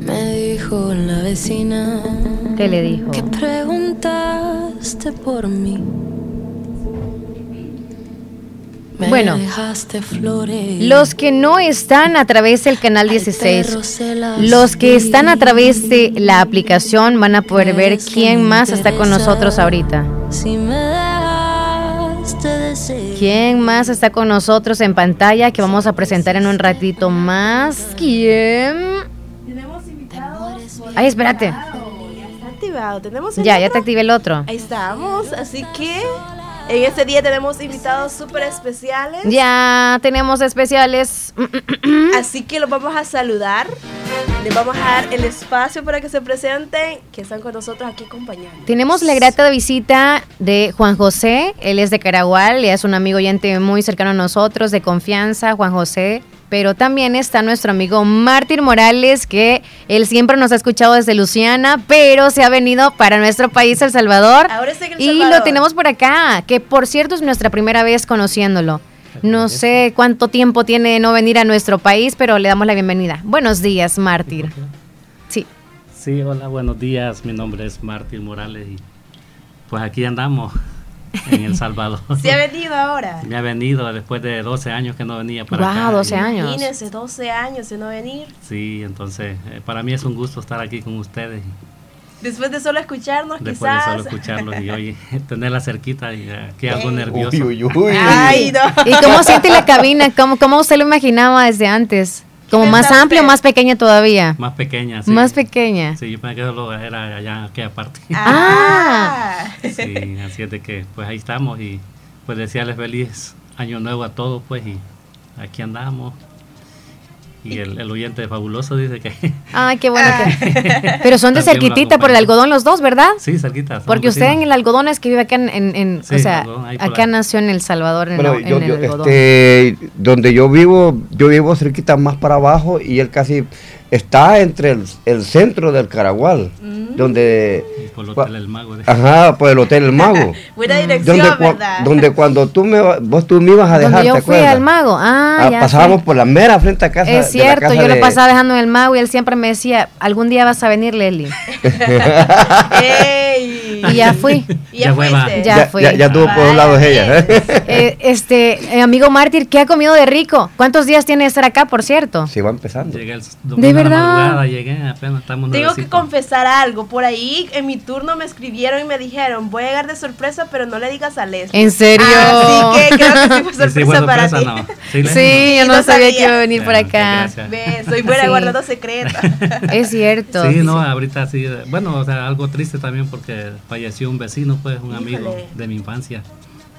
Me dijo la vecina ¿Qué le dijo? que preguntaste por mí. Bueno. Los que no están a través del canal 16, los que están a través de la aplicación van a poder ver quién más está con nosotros ahorita. ¿Quién más está con nosotros en pantalla que vamos a presentar en un ratito más? ¿Quién? Ay, espérate. Está activado. Tenemos Ya, ya te activé el otro. Ahí estamos. Así que en este día tenemos invitados súper especiales. Ya tenemos especiales. Así que los vamos a saludar. Les vamos a dar el espacio para que se presenten, que están con nosotros aquí acompañando. Tenemos la grata visita de Juan José, él es de Caragual, y es un amigo oyente muy cercano a nosotros, de confianza, Juan José. Pero también está nuestro amigo Mártir Morales, que él siempre nos ha escuchado desde Luciana, pero se ha venido para nuestro país, El Salvador. Ahora está en El y Salvador. lo tenemos por acá, que por cierto es nuestra primera vez conociéndolo. No sé cuánto tiempo tiene de no venir a nuestro país, pero le damos la bienvenida. Buenos días, Mártir. Sí. Sí, hola, buenos días. Mi nombre es Martín Morales y pues aquí andamos en El Salvador. Se ha venido ahora. Me ha venido después de 12 años que no venía para acá. Wow, 12 y- años. Imagínense, 12 años de no venir. Sí, entonces eh, para mí es un gusto estar aquí con ustedes. Después de solo escucharnos, Después quizás. de solo escucharlos y hoy tenerla cerquita y aquí algo Ey. nervioso. Uy, uy, uy. Ay, no. ¿Y cómo siente la cabina? ¿Cómo, cómo usted lo imaginaba desde antes? ¿Como más pensaste? amplio o más pequeña todavía? Más pequeña, sí. Más pequeña. Sí, yo pensé que solo era allá, aquella parte. Ah. Sí, así es de que pues ahí estamos y pues desearles feliz año nuevo a todos pues y aquí andamos. Y el, el oyente de Fabuloso dice que... Ay, qué bueno que... Pero son de cerquitita por el algodón los dos, ¿verdad? Sí, cerquita. Porque usted en el algodón es que vive acá en... en- en- Sí, o sea, acá nació en El Salvador, en, Bueno, el- en yo, el yo, algodón. este, donde yo vivo, yo vivo cerquita más para abajo y él casi está entre el, el centro del Caragual, donde... Por el Hotel El Mago. de- Ajá, por el Hotel El Mago. Buena dirección, donde, ¿verdad? donde cuando tú me, vos tú me ibas a dejar, Donde yo ¿te fui acuerdas? al mago. Ah, Ah, ya. pasábamos sí. por la mera frente a casa. Es de la cierto, casa yo lo de- pasaba dejando en el mago y él siempre me decía, algún día vas a venir, Leslie. Ey. Y ya fui. Y ya Ya. Ya, Ya, fui. ya, ya tuvo por un lado ella. ¿eh? Eh, este, eh, amigo Mártir, ¿qué ha comido de rico? ¿Cuántos días tiene de estar acá, por cierto? Sí, va empezando. Llegué el domingo a la verdad? madrugada, llegué, apenas estamos Tengo que confesar algo. Por ahí en mi turno me escribieron y me dijeron, voy a llegar de sorpresa, pero no le digas a Leslie. ¿En serio? Así que creo que sí fue sorpresa, sí, fue para sorpresa, ti. no. Sí. Sí, yo no, No sabía, sabía. que iba a venir por Ya, acá. Ve, soy buena Sí. guardando secretos. Es cierto. Sí, no, ahorita sí. eh, Bueno, o sea, algo triste también porque falleció un vecino, pues, un amigo de mi infancia.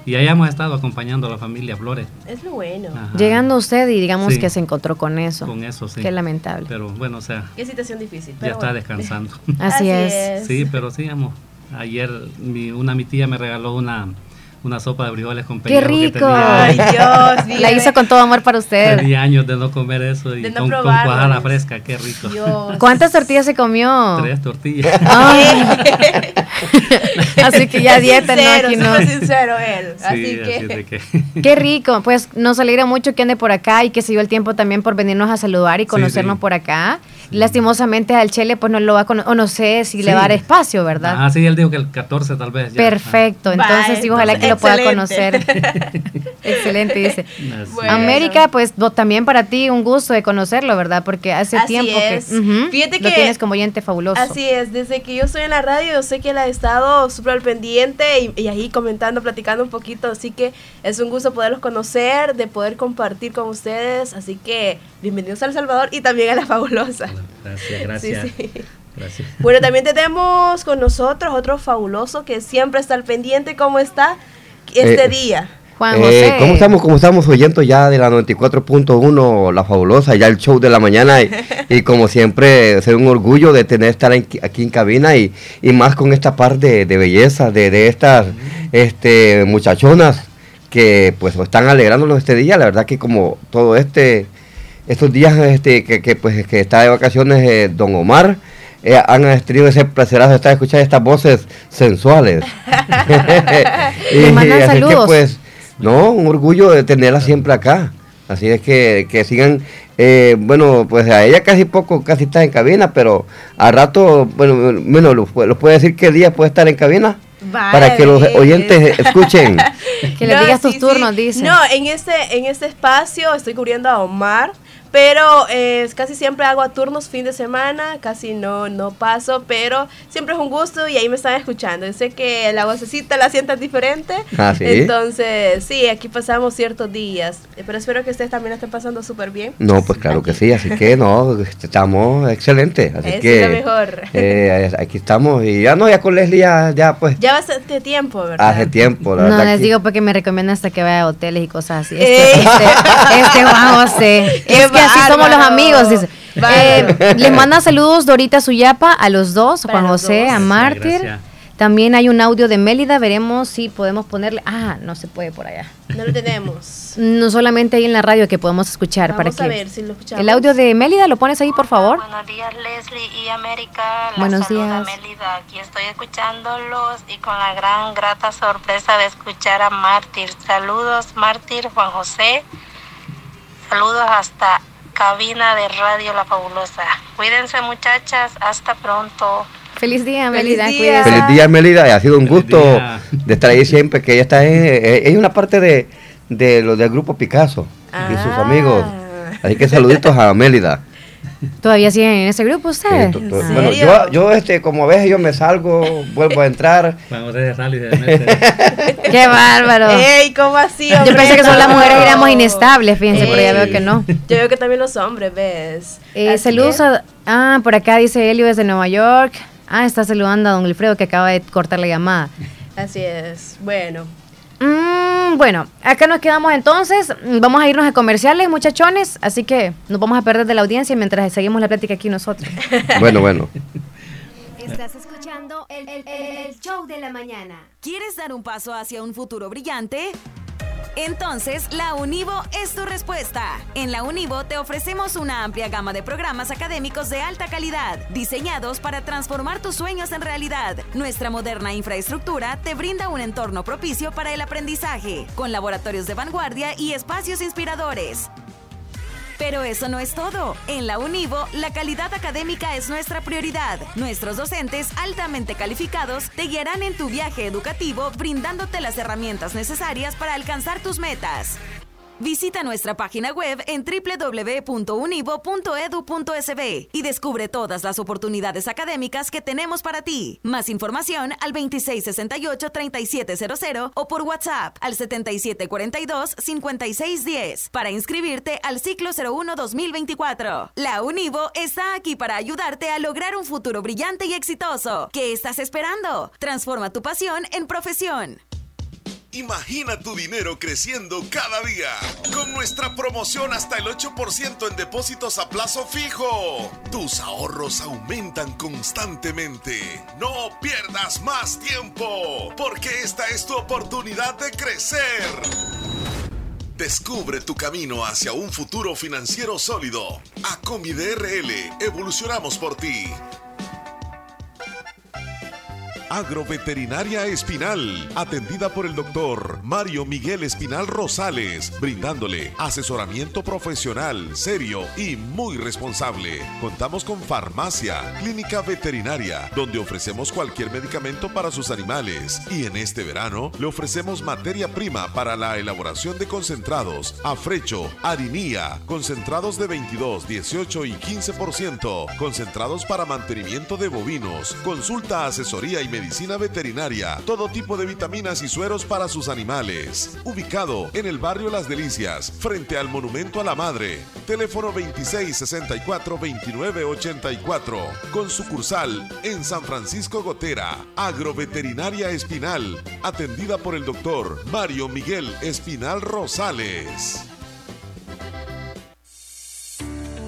Y ahí hemos estado acompañando a la familia Flores. Es lo bueno. Ajá. Llegando usted y digamos Sí. que se encontró con eso. Con eso, sí. Qué lamentable. Pero bueno, o sea, Qué situación difícil. ya pero está bueno. descansando. Así es. Sí, pero sí, amo. Ayer mi, una mi tía me regaló una, una sopa de frijoles con ¡Qué pellejo que rico! tenía- Ay, Dios, La hizo con todo amor para usted. Tenía años de no comer eso y De no con, con cuajada fresca, qué rico. Dios. ¿Cuántas tortillas se comió? Tres tortillas. Ay. Así que ya dieta, no, sincero, aquí no. sincero él. Sí, así así que. de que- Qué rico, pues nos alegra mucho que ande por acá y que se dio el tiempo también por venirnos a saludar y Sí, conocernos sí. por acá. Lastimosamente al Chele pues no lo va a conocer, o no sé si le Sí. va a dar espacio, ¿verdad? Ah, sí, él dijo que el 14 tal vez. ya. Perfecto, entonces Bye, sí, ojalá que lo pueda conocer. Excelente, dice. Bueno. América, pues vos también para ti un gusto de conocerlo, ¿verdad? Porque hace Así tiempo es. que Fíjate lo que- tienes como oyente fabuloso. Así es, desde que yo estoy en la radio, yo sé que él ha estado súper al pendiente y, y ahí comentando, platicando un poquito, así que es un gusto poderlos conocer, de poder compartir con ustedes, así que bienvenidos a El Salvador y también a La Fabulosa. Gracias, gracias. Sí, sí. Gracias. Bueno, también tenemos con nosotros otro fabuloso que siempre está al pendiente, ¿cómo está este Eh, día? Juan Eh, José. ¿Cómo estamos? ¿Cómo estamos oyendo ya de la 94.1, La Fabulosa, ya el show de la mañana? Y, y como siempre, es un orgullo de tener estar en- aquí en cabina y, y más con esta par de, de belleza, de, de estas este, muchachonas que pues están alegrándonos este día. La verdad que como todo este, estos días este, que, que, pues, que está de vacaciones eh, Don Omar, eh, han tenido ese placerazo de estar escuchando estas voces sensuales. Le mandan así que saludos. pues, no, un orgullo de tenerla siempre acá. Así es que, que sigan, eh, bueno, pues a ella casi poco, casi está en cabina, pero a rato, bueno, bueno, lo, lo puede decir que día puede estar en cabina para que los Vale. oyentes escuchen. Que le No, digas tus sí, turnos, sí. dice. No, en este, en este espacio estoy cubriendo a Omar, Pero eh, casi siempre hago a turnos fin de semana, casi no, no paso, pero siempre es un gusto y ahí me están escuchando. Yo sé que la vocecita la sientan diferente. Ah, ¿sí? Entonces, sí, aquí pasamos ciertos días. Eh, Pero espero que ustedes también estén pasando súper bien. No, pues claro que sí, así que no, estamos excelentes. Así Es que lo mejor. eh, aquí estamos y ya no, ya con Leslie ya, ya pues Ya va a ser de tiempo, ¿verdad? hace tiempo. La No, verdad les que- digo porque me recomiendan hasta que vaya a hoteles y cosas así. Este, este, este Juan José. Que así somos los amigos, dice. Eh, les manda saludos Dorita Suyapa a los dos, Para Juan los José, dos. a Mártir. gracias. También hay un audio de Mélida, veremos si podemos ponerle. Ah, no se puede por allá. No lo tenemos. No solamente ahí en la radio que podemos escuchar. Vamos para a que ver si lo escuchamos. El audio de Mélida, ¿lo pones ahí, por favor? Buenos días, Leslie y América. La Buenos saluda días. Melida. Aquí estoy escuchándolos y con la gran grata sorpresa de escuchar a Mártir. Saludos, Mártir, Juan José. Saludos hasta cabina de Radio La Fabulosa. Cuídense, muchachas. Hasta pronto. Feliz día, Feliz Mélida. día. Feliz día, Melida, ha sido un gusto día. de estar ahí siempre, que ella está en, eh, es una parte de, de los del grupo Picasso y sus Ah. amigos. Así que saluditos a Mélida. ¿Todavía siguen en ese grupo ustedes? Sí, to- to- ¿En bueno, yo, yo este, como a veces yo me salgo, vuelvo a entrar. Juan José de Sal y se mete. Qué bárbaro. ¡Ey, cómo así, Yo pensé que solo las mujeres éramos inestables, fíjense, pero ya veo que no. Yo veo que también los hombres, ¿ves? Eh, saludos a... Ah, por acá dice Elio desde Nueva York. Ah, está saludando a don Wilfredo que acaba de cortar la llamada. Así es. Bueno. Mm, bueno, acá nos quedamos entonces. Vamos a irnos a comerciales, muchachones. Así que nos vamos a perder de la audiencia mientras seguimos la plática aquí nosotros. Bueno, bueno. Estás escuchando el, el- el show de la mañana. ¿Quieres dar un paso hacia un futuro brillante? Entonces, la Univo es tu respuesta. En la Univo te ofrecemos una amplia gama de programas académicos de alta calidad, diseñados para transformar tus sueños en realidad. Nuestra moderna infraestructura te brinda un entorno propicio para el aprendizaje, con laboratorios de vanguardia y espacios inspiradores. Pero eso no es todo. En la Univo, la calidad académica es nuestra prioridad. Nuestros docentes altamente calificados te guiarán en tu viaje educativo brindándote las herramientas necesarias para alcanzar tus metas. Visita nuestra página web en www.univo.edu.sb y descubre todas las oportunidades académicas que tenemos para ti. Más información al 2668-3700 o por WhatsApp al 7742-5610 para inscribirte al ciclo 01-2024. La Univo está aquí para ayudarte a lograr un futuro brillante y exitoso. ¿Qué estás esperando? Transforma tu pasión en profesión. Imagina tu dinero creciendo cada día con nuestra promoción hasta el 8% en depósitos a plazo fijo. Tus ahorros aumentan constantemente. No pierdas más tiempo porque esta es tu oportunidad de crecer. Descubre tu camino hacia un futuro financiero sólido. Acomi DRL, evolucionamos por ti. Agroveterinaria Espinal, atendida por el doctor Mario Miguel Espinal Rosales, brindándole asesoramiento profesional, serio y muy responsable. Contamos con farmacia, clínica veterinaria, donde ofrecemos cualquier medicamento para sus animales. Y en este verano le ofrecemos materia prima para la elaboración de concentrados, afrecho, harinía, concentrados de 22, 18 y 15%, concentrados para mantenimiento de bovinos, consulta, asesoría y medicina veterinaria, todo tipo de vitaminas y sueros para sus animales. Ubicado en el barrio Las Delicias, frente al Monumento a la Madre. Teléfono 2664-2984. Con sucursal en San Francisco Gotera. Agroveterinaria Espinal. Atendida por el doctor Mario Miguel Espinal Rosales.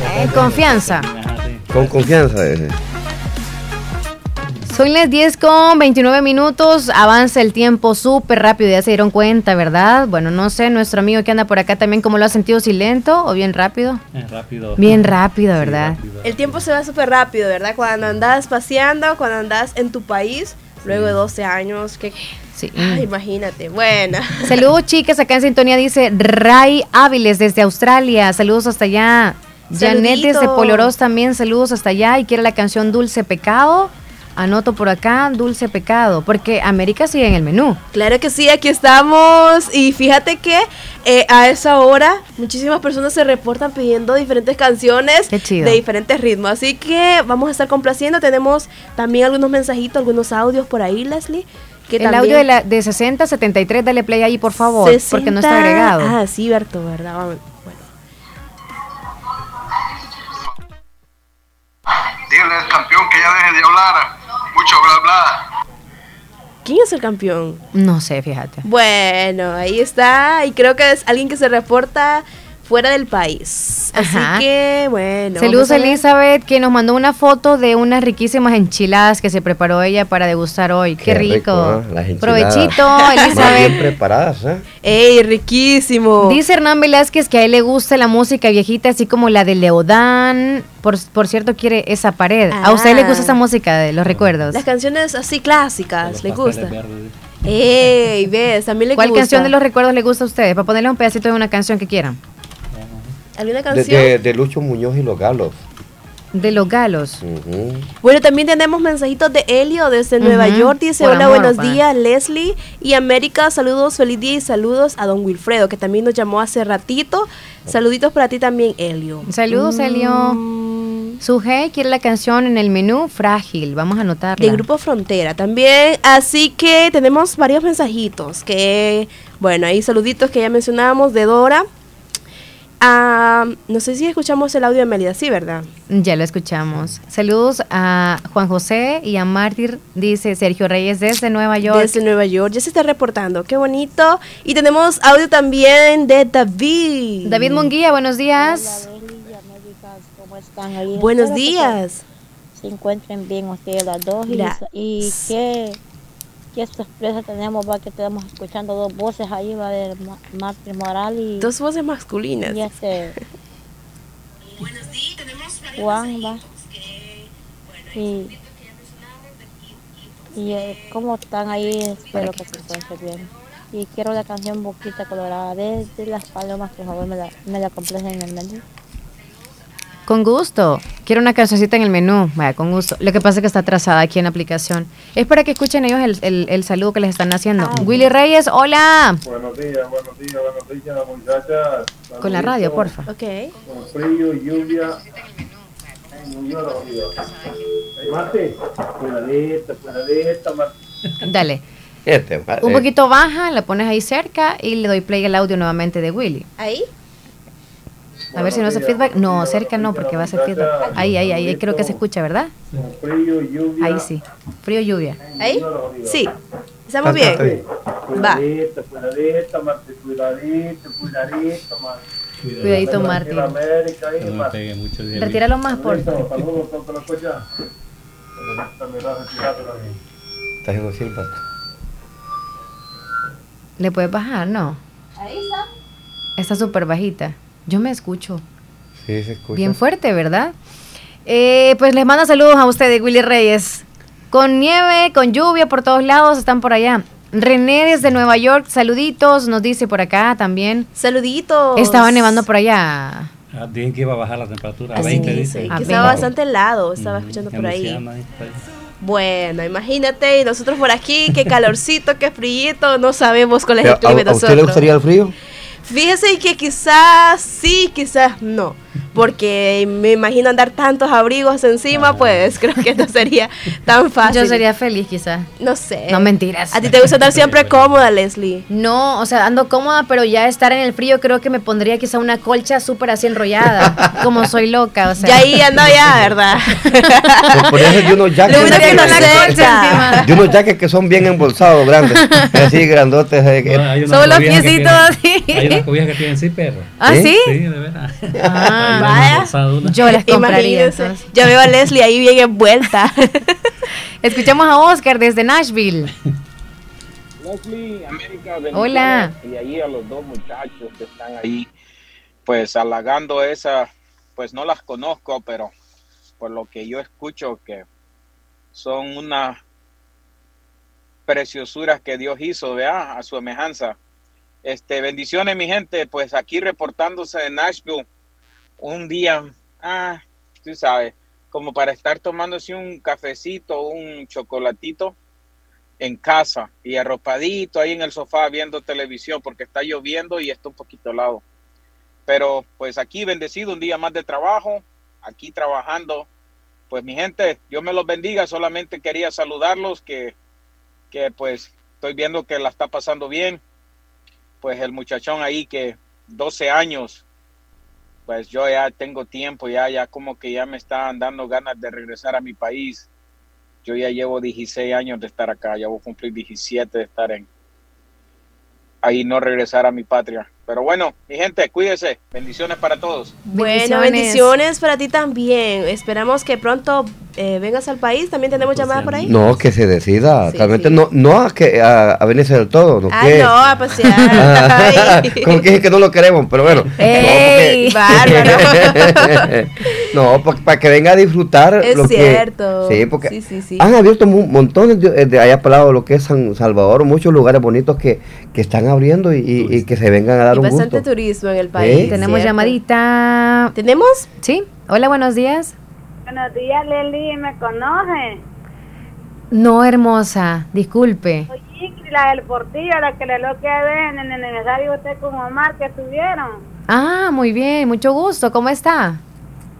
Eh, confianza. Con confianza. eh. Son las 10 con 29 minutos, avanza el tiempo súper rápido, ya se dieron cuenta, ¿verdad? Bueno, no sé, nuestro amigo que anda por acá también, ¿cómo lo ha sentido? ¿Si lento o bien rápido? Es rápido. Bien rápido, ¿verdad? El tiempo se va súper rápido, ¿verdad? Cuando andas paseando, cuando andas en tu país, luego de 12 años, que... Sí. Ay, imagínate, bueno. Saludos, chicas, acá en sintonía dice Ray Áviles desde Australia, saludos hasta allá. Janet desde. Poloros también, saludos hasta allá y quiere la canción Dulce Pecado. Anoto por acá, Dulce Pecado, porque América sigue en el menú. Claro que sí, aquí estamos. Y fíjate que eh, a esa hora muchísimas personas se reportan pidiendo diferentes canciones de diferentes ritmos. Así que vamos a estar complaciendo. Tenemos también algunos mensajitos, algunos audios por ahí, Leslie. Que el también- audio de, la, de 60 73, dale play ahí, por favor, porque no está 60. agregado. Ah, sí, Berto, ¿verdad? Vamos, Dígale al campeón que ya deje de hablar. Mucho bla bla. ¿Quién es el campeón? No sé, fíjate. Bueno, ahí está. Y creo que es alguien que se reporta fuera del país. Ajá. Así que, bueno. Saludos a. Elizabeth, que nos mandó una foto de unas riquísimas enchiladas que se preparó ella para degustar hoy. Qué, rico. Las enchiladas. Provechito, Elizabeth. bien preparadas, ¿eh? ¡Ey, riquísimo! Dice Hernán Velázquez que a él le gusta la música viejita, así como la de Leodán. Por, por cierto, quiere esa pared. ¿A usted le gusta Ah. esa música de los recuerdos? Las canciones así clásicas, ¿le gusta? ¡Ey, ves! También le ¿Cuál gusta. canción de los recuerdos le gusta a ustedes? Para ponerle un pedacito de una canción que quieran. ¿Alguna De, canción? de- de Lucho Muñoz y los Galos. De los galos. Bueno, también tenemos mensajitos de Elio desde Nueva York. Dice, por hola, amor, buenos pa". días, Leslie y América. Saludos, feliz día y saludos a don Wilfredo, que también nos llamó hace ratito. Saluditos para ti también, Elio. Saludos, Mm. Elio. Suje quiere la canción en el menú Frágil. Vamos a anotarla. De Grupo Frontera también. Así que tenemos varios mensajitos. Que, bueno, ahí saluditos que ya mencionábamos de Dora. Ah, no sé si escuchamos el audio de Melida, sí, ¿verdad? Ya lo escuchamos. Saludos a Juan José y a Mártir, dice Sergio Reyes desde Nueva York. Desde Nueva York, ya se está reportando, qué bonito. Y tenemos audio también de David. David Munguía, buenos días. ¿Cómo están ahí? Buenos Espero días. Se, encuentren bien ustedes las dos. Y qué, qué sorpresa tenemos, va que estamos escuchando dos voces ahí, va de Ma- Martín Moral y... Dos voces masculinas. Y este... Juan, va. Y, y eh, cómo están ahí, espero que se encuentren bien. Y quiero la canción Boquita Colorada de, de Las Palomas, por favor, me la, me la en el menú. Con gusto. Quiero una cancioncita en el menú. Vaya, con gusto. Lo que pasa es que está atrasada aquí en la aplicación. Es para que escuchen ellos el, el- el saludo que les están haciendo. Willy Reyes, hola. Buenos días, buenos días, buenos días, muchachas. Con la radio, porfa. Ok. Con frío, lluvia. Cuidadito, cuidadito, Marti. Dale. Este, Un poquito baja, la pones ahí cerca y le doy play al audio nuevamente de Willy. ¿Ahí? A ver si no hace feedback. No, cerca no, porque va a hacer feedback. Ahí, ahí, ahí, ahí creo que se escucha, ¿verdad? Frío, lluvia. Ahí sí. Frío, lluvia. ¿Ahí? Sí. ¿Estamos bien? Va. Cuidadito, de Retíralo más, por. ¿Le puedes bajar? No. Ahí está. Está súper bajita. Yo me escucho. Sí, se escucha. Bien fuerte, ¿verdad? Eh, pues les mando saludos a ustedes, Willy Reyes. Con nieve, con lluvia por todos lados, están por allá. René desde Nueva York, saluditos, nos dice por acá también. Saluditos. Estaba nevando por allá. Ah, Dicen que iba a bajar la temperatura a Así 20, dice, que estaba 20. bastante helado, estaba Mm, escuchando por ahí. Bueno, imagínate, y nosotros por aquí, qué calorcito, qué frío, no sabemos cuál es Pero, el clima de ¿A, a usted le nosotros. gustaría el frío? Fíjese que quizás sí, quizás no. Porque me imagino andar tantos abrigos encima, pues creo que no sería tan fácil. Yo sería feliz quizá. No sé. No mentiras. ¿A ti te gusta estar siempre cómoda, Leslie? No, o sea, ando cómoda, pero ya estar en el frío creo que me pondría quizá una colcha súper así enrollada, como soy loca, o sea. Ya ahí anda ya, ¿verdad? Por, por eso de unos jackets, de unos jackets que son bien embolsados, grandes, así grandotes. eh, Solo los piecitos así. Hay unas cobijas que tienen sí, perro. ¿Ah, sí? Sí, de verdad. Ah, Ahí vaya. Yo las compraría. Entonces. Ya veo a Leslie ahí bien envuelta. Escuchamos a Oscar desde Nashville. Leslie, América, Hola. Y ahí a los dos muchachos que están ahí, pues halagando esa, pues no las conozco, pero por lo que yo escucho que son unas preciosuras que Dios hizo, vea, a su semejanza. Este, bendiciones, mi gente, pues aquí reportándose de Nashville, un día, ah, tú sabes, como para estar tomándose un cafecito, un chocolatito en casa y arropadito ahí en el sofá viendo televisión porque está lloviendo y está un poquito helado. Pero pues aquí bendecido un día más de trabajo, aquí trabajando. Pues mi gente, Dios me los bendiga, solamente quería saludarlos que, que pues estoy viendo que la está pasando bien. Pues el muchachón ahí que 12 años, pues yo ya tengo tiempo, ya, ya como que ya me están dando ganas de regresar a mi país. Yo ya llevo 16 años de estar acá, ya voy a cumplir 17 de estar en ahí no regresar a mi patria. Pero bueno, mi gente, cuídese. Bendiciones para todos. Bueno, bendiciones para ti también. Esperamos que pronto eh, vengas al país. También tenemos llamada por ahí. No, que se decida. Realmente no, no a, que, a, a venirse del todo. No, Ay, que- no, a pasear. Ah, como que dije que no lo queremos, pero bueno. ¡Ey! Bárbaro. no, para que venga a disfrutar. Es lo que- cierto. sí, porque Sí, sí, sí. han abierto montones de, de allá para lado lo que es San Salvador, muchos lugares bonitos que, que están abriendo y, y- y que se vengan a dar Bastante gusto. turismo en el país. ¿Eh? Tenemos ¿cierto? llamadita. ¿Tenemos? Sí. Hola, buenos días. Buenos días, Leli, ¿me conoce? No, hermosa, disculpe. Oye, la del Portillo, la que le lo que ven en el aniversario usted con Omar que estuvieron. Ah, muy bien, mucho gusto. ¿Cómo está?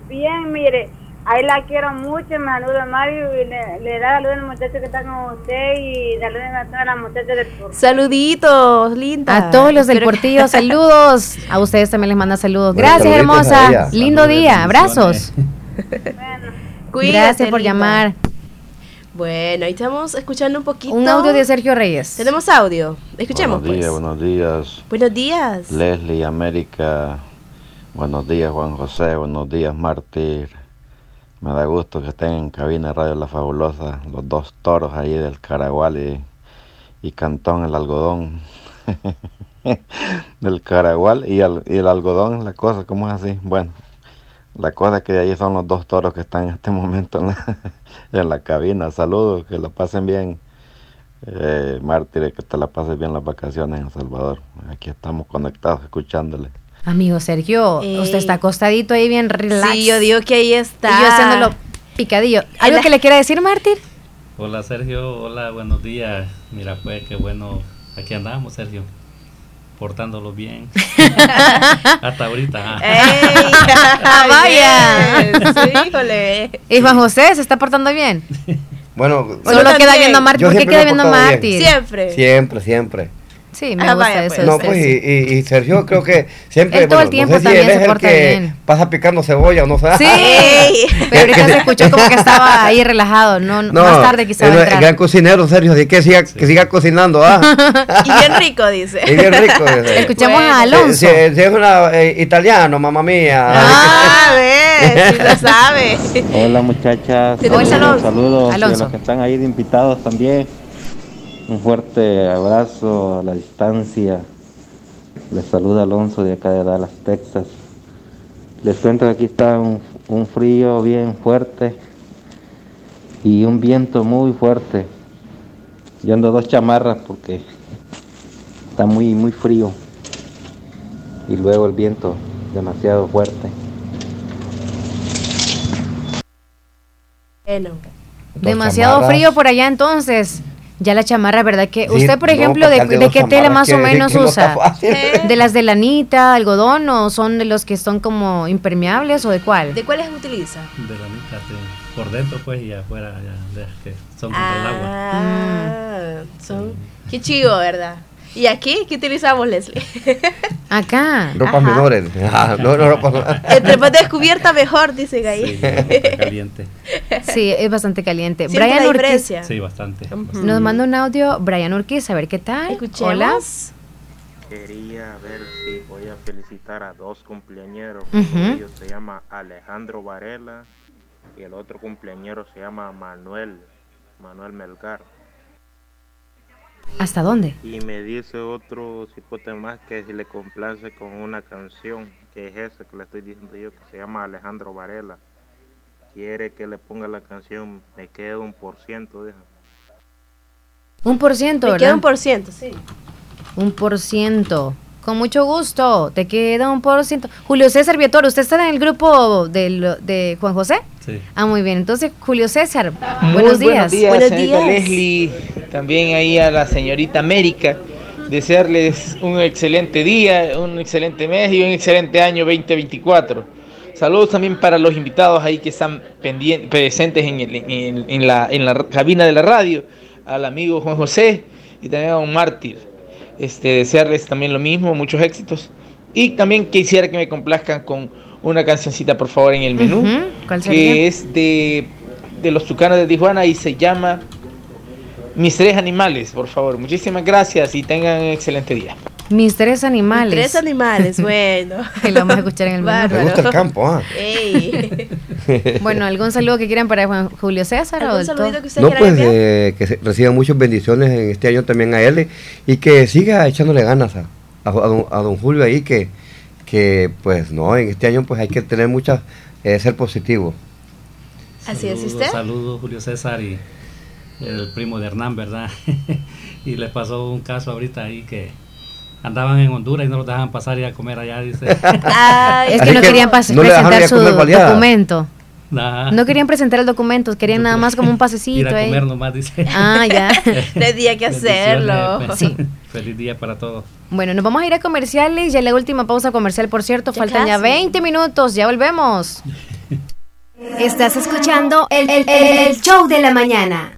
Bien, mire, ahí la quiero mucho, me saluda Mario y le, le da saludos al muchacho que está con usted y saluden a todas las muchachas del Portillo. Saluditos, linda. A todos los del Portillo, saludos. A ustedes también les manda saludos. Bueno, Gracias, a hermosa. Lindo Saludos, día. Abrazos. Cuídate, Gracias por linda. llamar. Bueno, ahí estamos escuchando un poquito. Un audio de Sergio Reyes. Tenemos audio. Escuchemos, Buenos días, pues. buenos días. Buenos días. Leslie, América. Buenos días, Juan José. Buenos días, Mártir. Me da gusto que estén en cabina Radio La Fabulosa, los dos toros ahí del Caragual y, Cantón, el algodón. del Caragual y el, algodón, la cosa, ¿cómo es así? Bueno, la cosa que de ahí son los dos toros que están en este momento en la, en la cabina. Saludos, que lo pasen bien. Eh, Mártir, que te la pases bien las vacaciones en El Salvador. Aquí estamos conectados, escuchándole. Amigo Sergio, Ey. usted está acostadito ahí bien relax. Sí, yo digo que ahí está. Y yo haciéndolo picadillo. ¿Algo que le quiera decir, Mártir? Hola Sergio, hola, buenos días. Mira, pues qué bueno, aquí andamos Sergio, portándolo bien. Hasta ahorita. Ah, vaya. ¿Y Juan José se está portando bien? Bueno, Solo queda viendo a Mártir. yo ¿Por qué queda viendo a. Mártir? Siempre. Siempre, siempre. Sí, me Ah, gusta vaya, eso. pues. No, pues, sí. y, y- y Sergio creo que siempre, Él todo el tiempo no sé si él es se el porta que bien. pasa picando cebolla o no sé. Sí, pero ahorita se escuchó como que estaba ahí relajado. No, No, más tarde quizá él va a entrar. gran cocinero, Sergio, así que siga, que siga cocinando, ah. Y bien rico, dice. Y bien rico. dice. Escuchamos Bueno. a Alonso. Si, si- si es una, eh, italiano, mamá mía. Ah, ves, sí lo sabe. Hola muchachas, saludos, Alonso. saludos y a los que están ahí de invitados también. Un fuerte abrazo a la distancia. Les saluda Alonso de acá de Dallas, Texas. Les cuento que aquí está un, un frío bien fuerte y un viento muy fuerte. Yo ando dos chamarras porque está muy muy frío y luego el viento demasiado fuerte. Bueno. Demasiado chamarras. frío por allá entonces. Ya la chamarra, ¿verdad? Que Sí, usted, por no, ejemplo, porque de, de qué tela más o que- menos que no usa? ¿De las de lanita, algodón o son de los que son como impermeables o de cuál? ¿De cuáles utiliza? De la mitad, sí. por dentro pues y afuera ya, de que son contra el agua. Ah, son. Qué chido, ¿verdad? ¿Y aquí qué utilizamos, Leslie? Acá. Ropas Ajá. menores. Ah, no, no, menores. Entre más descubierta, mejor, dicen ahí. caliente. Sí, es bastante caliente. ¿Siente Brian la Urquiz diferencia? Sí, bastante. nos manda un audio. Brian Urquiz, a ver qué tal. Escuchemos. Hola. Quería ver si voy a felicitar a dos cumpleañeros. Ujú. Uno de ellos se llama Alejandro Varela y el otro cumpleañero se llama Manuel, Manuel Melgar. ¿Hasta dónde? Y me dice otro cipote más que si le complace con una canción, que es esa que le estoy diciendo yo, que se llama Alejandro Varela. Quiere que le ponga la canción Me queda un por ciento, dijo. Un por ciento, Me ¿verdad? queda un por ciento, sí. Un por ciento. Con mucho gusto. Te queda un por ciento. Julio César Viator, ¿usted está en el grupo de, Juan José? Sí. Ah, muy bien. Entonces, Julio César, Muy buenos días. Buenos días, señorita Leslie, también ahí a la señorita América. Desearles un excelente día, un excelente mes y un excelente año 2024. Saludos también para los invitados ahí que están presentes en, el- en- en la, en la cabina de la radio, al amigo Juan José y también a un mártir. Este, desearles también lo mismo, muchos éxitos. Y también quisiera que me complazcan con una cancioncita, por favor, en el menú, Ujú, ¿cuál sería? que es de, de los Tucanos de Tijuana y se llama Mis tres animales, por favor. Muchísimas gracias y tengan un excelente día. Mis tres animales. Tres animales, bueno. Y lo vamos a escuchar en el. Bárbaro. Me gusta el campo, ah. Bueno, ¿algún saludo que quieran para Juan Julio César? o ¿Algún saludito todo? que usted No, quiera pues eh, que reciba muchas bendiciones en este año también a él y que siga echándole ganas a, a- a don, a don Julio ahí que, que pues no, en este año pues hay que tener muchas, eh, ser positivo. Así es, ¿y Saludos, usted? Saludos, Julio César y el primo de Hernán, ¿verdad? y les pasó un caso ahorita ahí que andaban en Honduras y no los dejaban pasar y a comer allá, dice. Ay, Es que no que querían pas- no ir presentar a su documento. Nah. No querían presentar el documento, querían nada más como un Ir pasecito a ahí. comer nomás, dice. Ah, ya. Tenía que hacerlo. Sí. Feliz día para todos. Bueno, nos vamos a ir a comerciales. Ya la última pausa comercial, por cierto. Ya Faltan ya casi. 20 minutos. Ya volvemos. Estás escuchando el, el- el show de la mañana.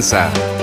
Esperança.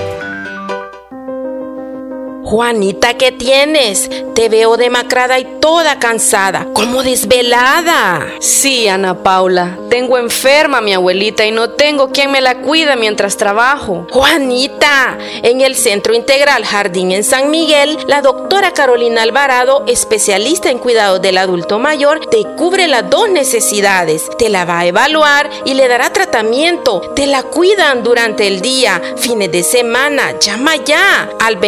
Juanita, ¿qué tienes? Te veo demacrada y toda cansada, como desvelada. Sí, Ana Paula, tengo enferma a mi abuelita y no tengo quien me la cuida mientras trabajo. Juanita, en el Centro Integral Jardín en San Miguel, la doctora Carolina Alvarado, especialista en cuidado del adulto mayor, te cubre las dos necesidades. Te la va a evaluar y le dará tratamiento. Te la cuidan durante el día, fines de semana. Llama ya al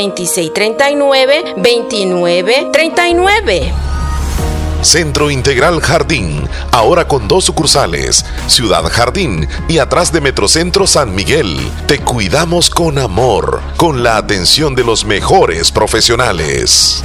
2639 2939. Centro Integral Jardín, ahora con dos sucursales, Ciudad Jardín y atrás de Metrocentro San Miguel. Te cuidamos con amor, con la atención de los mejores profesionales.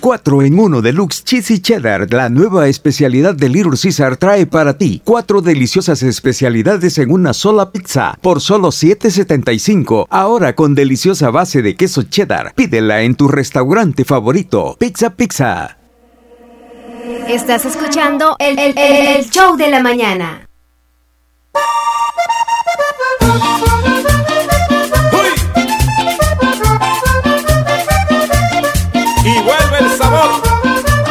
4 en 1 Deluxe Cheesy Cheddar, la nueva especialidad de Little Caesar trae para ti cuatro deliciosas especialidades en una sola pizza por solo $7.75. Ahora con deliciosa base de queso cheddar. Pídela en tu restaurante favorito. Pizza Pizza. Estás escuchando el, el- el- el show de la mañana. Sabor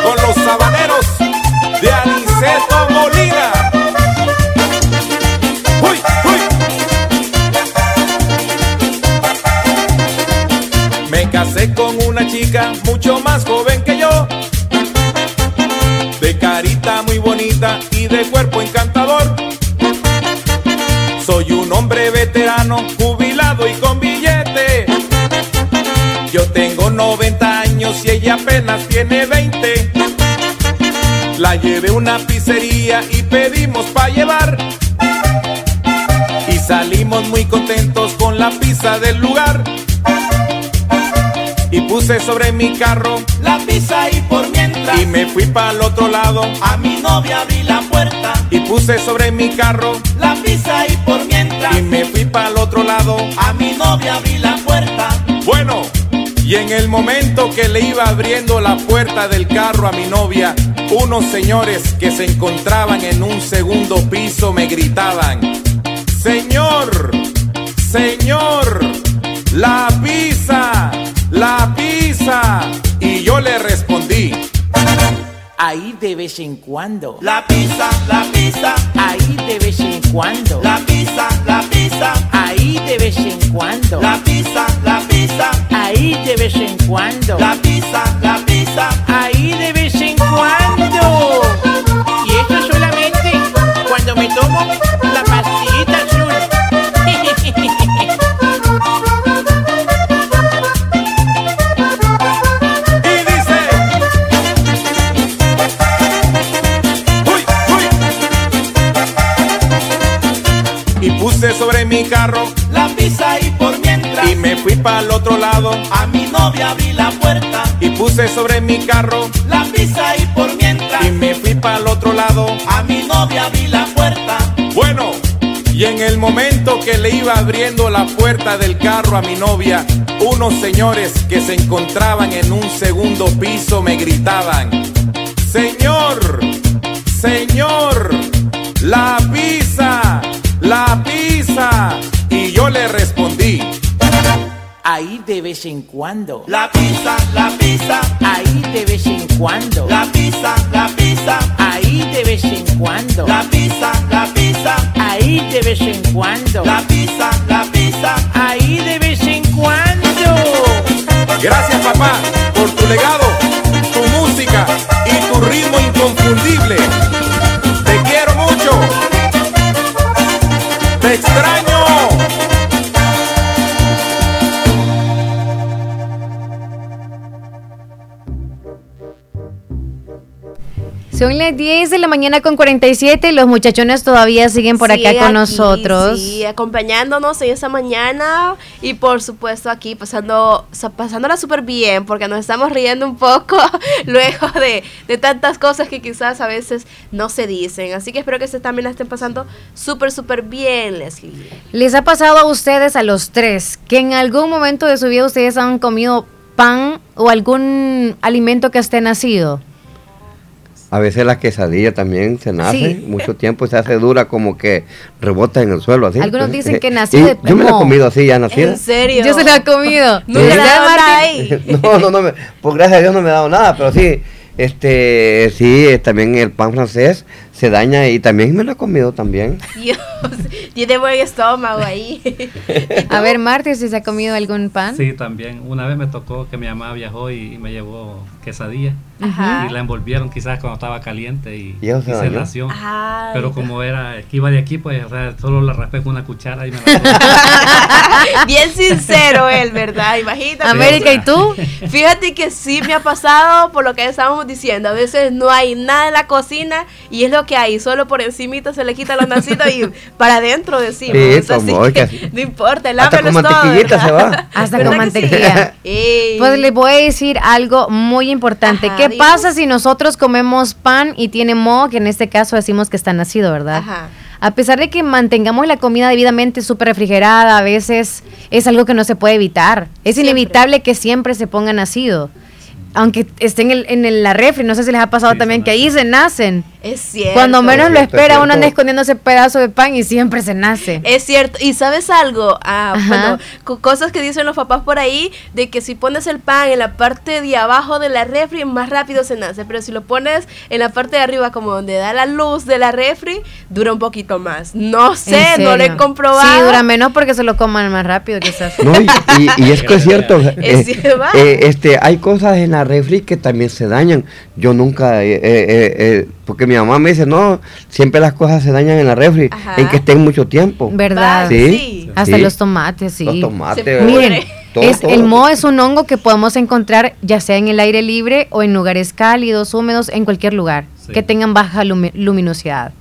con los sabaneros de Aniceto Molina. ¡Uy, uy! Me casé con una chica mucho más joven que yo. De carita muy bonita y de cuerpo encantador. Soy un hombre veterano, 90 años y ella apenas tiene 20. La llevé a una pizzería y pedimos pa' llevar. Y salimos muy contentos con la pizza del lugar. Y puse sobre mi carro la pizza y por mientras. Y me fui para el otro lado. A mi novia abrí la puerta. Y puse sobre mi carro la pizza y por mientras. Y me fui para el otro lado. A mi novia abrí la puerta. Bueno, y en el momento que le iba abriendo la puerta del carro a mi novia, unos señores que se encontraban en un segundo piso me gritaban, Señor, Señor, la pizza, la pizza. Y yo le respondí, Ahí de vez en cuando. la pizza, la pizza, Ahí de vez en cuando. la pizza, la pizza, Ahí de vez en cuando. la pizza, la pizza, Ahí de vez en cuando. la pizza, la pizza. Ahí de vez en cuando. Y eso solamente cuando me tomo la mi carro la pizza y por mientras. Y me fui para el otro lado. A mi novia abrí la puerta. Y puse sobre mi carro la pizza y por mientras. Y me fui para el otro lado. A mi novia abrí la puerta. Bueno. Y en el momento que le iba abriendo la puerta del carro a mi novia, unos señores que se encontraban en un segundo piso me gritaban, Señor, Señor, la pizza, la pizza. Y yo le respondí, Ahí de vez en cuando. la pizza, la pizza, Ahí de vez en cuando. la pizza, la pizza, Ahí de vez en cuando. la pizza, la pizza, Ahí de vez en cuando. la pizza, la pizza. Ahí de vez en cuando. Gracias papá por tu legado, tu música y tu ritmo inconfundible. Te extraño. Son las 10 de la mañana con 47 y los muchachones todavía siguen por acá con aquí, nosotros. Sí, acompañándonos en esta mañana y por supuesto aquí pasando, sa- pasándola súper bien porque nos estamos riendo un poco luego de, de tantas cosas que quizás a veces no se dicen. Así que espero que ustedes también la estén pasando súper, súper bien, Leslie. ¿Les ha pasado a ustedes, a los tres, que en algún momento de su vida ustedes han comido pan o algún alimento que esté nacido? A veces la quesadilla también se nace, Sí. mucho tiempo se hace dura como que rebota en el suelo así. Algunos dicen Eh, que y nació de Yo me la he comido así ya nacida. ¿En serio? Yo se la he comido. No ahí. No, no, no, me, pues gracias a Dios no me ha dado nada, pero sí, este, sí, también el pan francés se daña y también me lo he comido también. Dios, tiene buen estómago ahí. A ver, Martín, si se ha comido algún pan. Sí, también. Una vez me tocó que mi mamá viajó y, y me llevó quesadilla. Ajá. Y la envolvieron quizás cuando estaba caliente y, ¿Y y se nació. Ay. Pero como era que iba de aquí, pues o sea, solo la raspé con una cuchara y me la Bien sincero él, ¿verdad? Imagínate. América, ¿y tú? Fíjate que sí me ha pasado por lo que estábamos diciendo. A veces no hay nada en la cocina y es lo que hay, solo por encimita se le quita la hondacita y para adentro decimos. Sí, sea, como así es que- que no importa, el hambre es todo. mantequillita se va. Hasta ¿Verdad con sí? mantequilla. Pues le voy a decir algo muy importante. Ajá, ¿Qué pasa si nosotros comemos pan y tiene moho, que en este caso decimos que está nacido, verdad? Ajá. A pesar de que mantengamos la comida debidamente súper refrigerada, a veces es algo que no se puede evitar. Es inevitable que siempre se ponga nacido. Aunque esté en, el, en el- la refri, no sé si les ha pasado también que ahí se nacen. Es cierto. Cuando menos lo espera, uno anda escondiendo ese pedazo de pan y siempre se nace. Es cierto, y sabes algo, ah, Ajá. bueno, co- cosas que dicen los papás por ahí, de que si pones el pan en la parte de abajo de la refri, más rápido se nace, pero si lo pones en la parte de arriba, como donde da la luz de la refri, dura un poquito más. No sé, ¿En no lo he comprobado. Sí, dura menos porque se lo coman más rápido quizás. No, y, y- y es que es cierto. Es eh, cierto, va. eh, este, hay cosas en la refri que también se dañan. Yo nunca, eh, eh, eh, eh, porque mi mamá me dice, no, siempre las cosas se dañan en la refri, Ajá. en que estén mucho tiempo. ¿Verdad? Sí. Hasta sí. los tomates, sí. Los tomates. Miren, todo, es, todo. el moho es un hongo que podemos encontrar ya sea en el aire libre o en lugares cálidos, húmedos, en cualquier lugar que tengan baja lumi- luminosidad.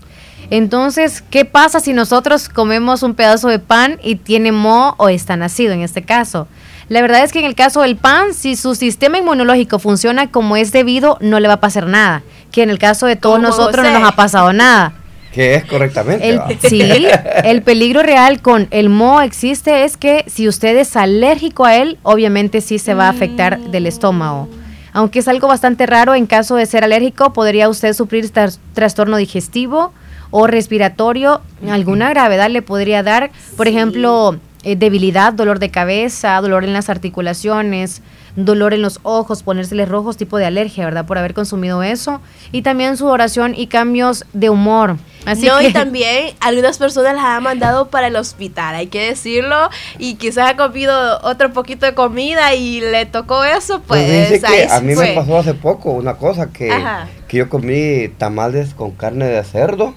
Entonces, ¿qué pasa si nosotros comemos un pedazo de pan y tiene moho o está nacido en este caso? La verdad es que en el caso del pan, si su sistema inmunológico funciona como es debido, no le va a pasar nada. Que en el caso de todos Como nosotros no nos ha pasado nada. Que es correctamente. El, sí, el peligro real con el moho existe es que si usted es alérgico a él, obviamente sí se va a afectar del estómago. Aunque es algo bastante raro, en caso de ser alérgico, podría usted sufrir tras- trastorno digestivo o respiratorio. Alguna gravedad le podría dar, por ejemplo, eh, debilidad, dolor de cabeza, dolor en las articulaciones, dolor en los ojos, ponérseles rojos, tipo de alergia, ¿verdad? Por haber consumido eso. Y también sudoración y cambios de humor. Así no, que y también algunas personas las han mandado para el hospital, hay que decirlo, y quizás ha comido otro poquito de comida y le tocó eso, Pues pues, ahí que a mí fue. me pasó hace poco una cosa que, que yo comí tamales con carne de cerdo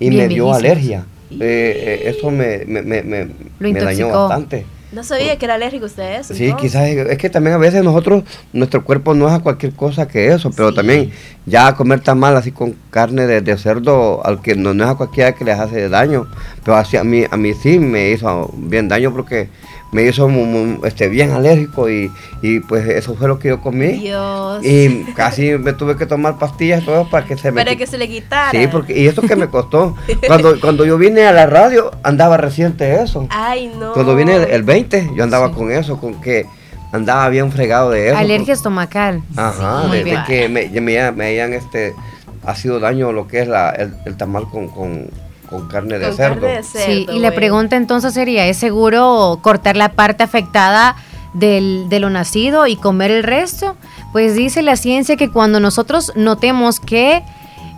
y Bien me dio alergia. Eh, eh, eso me, me, me, me- dañó bastante. No sabía que era alérgico usted a eso. Sí, quizás es, que también a veces nosotros, nuestro cuerpo no es a cualquier cosa que eso, pero también ya comer tan mal así con carne de, de cerdo, al que no, no es a cualquiera que les hace daño, pero así a mí, a mí sí me hizo bien daño porque me hizo mu- mu- este, bien alérgico y, y pues eso fue lo que yo comí. Dios. Y casi me tuve que tomar pastillas y todo para que se me Para que se le quitara. Sí, porque, y eso que me costó. Cuando, cuando yo vine a la radio, andaba reciente eso. Ay, no. Cuando vine el, el 20, yo andaba con eso, con que andaba bien fregado de eso. alergia estomacal. Ajá, Muy de, de bien. que me, me, me hayan este, ha sido daño lo que es la, el, el tamal con, con, con carne de Con cerdo. carne de Sí, y la pregunta entonces sería, ¿es seguro cortar la parte afectada del, de lo nacido y comer el resto? Pues dice la ciencia que cuando nosotros notemos que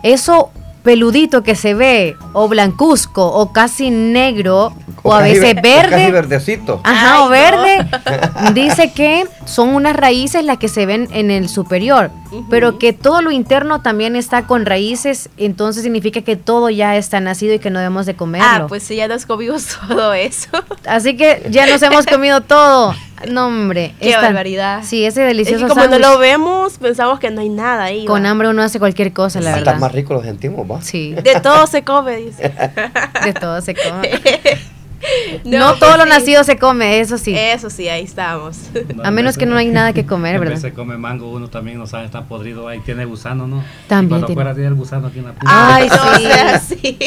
eso peludito que se ve, o blancuzco, o casi negro, o, a casi veces o verde, casi verdecito. Ajá, o verde. Dice que son unas raíces las que se ven en el superior, pero que todo lo interno también está con raíces, entonces significa que todo ya está nacido y que no debemos de comerlo. Ah, pues sí, ya nos comimos todo eso. Así que ya nos hemos comido todo. No, hombre. Qué esta- barbaridad. Sí, ese Es delicioso que como no sándwich. lo vemos, pensamos que no hay nada ahí. Con va. hambre uno hace cualquier cosa, la Hasta verdad. más rico lo sentimos, ¿va? Sí. De todo se come, dice. De todo se come. No, No, todo lo sí. nacido se come, eso sí. Eso sí, ahí estamos. A menos que no hay nada que comer, ¿verdad? veces come mango, uno también no sabe, está podrido ahí, tiene gusano, ¿no? También Y cuando tiene. fuera tiene el gusano aquí en la punta. Ay, No sí. sea así.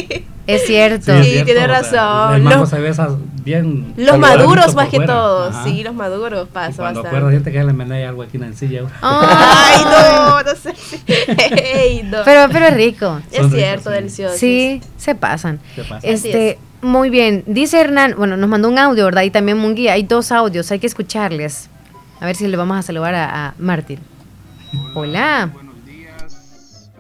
Es cierto. es Sí, cierto, tiene o sea, razón. El mango Los- se ve esas bien... Los maduros más que fuera. todo, Ajá. sí, los maduros Y pasa cuando bastante. siente que le menea algo aquí en la encilla. Ay, no, no sé. Ey, no. Pero, pero es rico. Es cierto, delicioso. Sí, se pasan. Se pasan. Así Este, muy bien. Dice Hernán, bueno, nos mandó un audio, ¿verdad? Y también Munguí, hay dos audios, hay que escucharles. A ver si le vamos a saludar a, a Martín. Hola.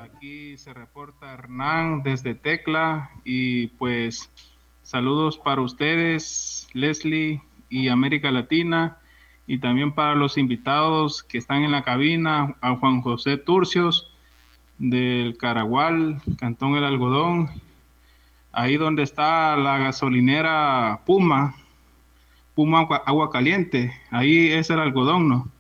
Aquí se reporta Hernán desde Tecla y pues saludos para ustedes, Leslie y América Latina y también para los invitados que están en la cabina, a Juan José Turcios del Caragual, Cantón El Algodón, ahí donde está la gasolinera Puma, Puma Agua, Caliente, ahí es el algodón, ¿no?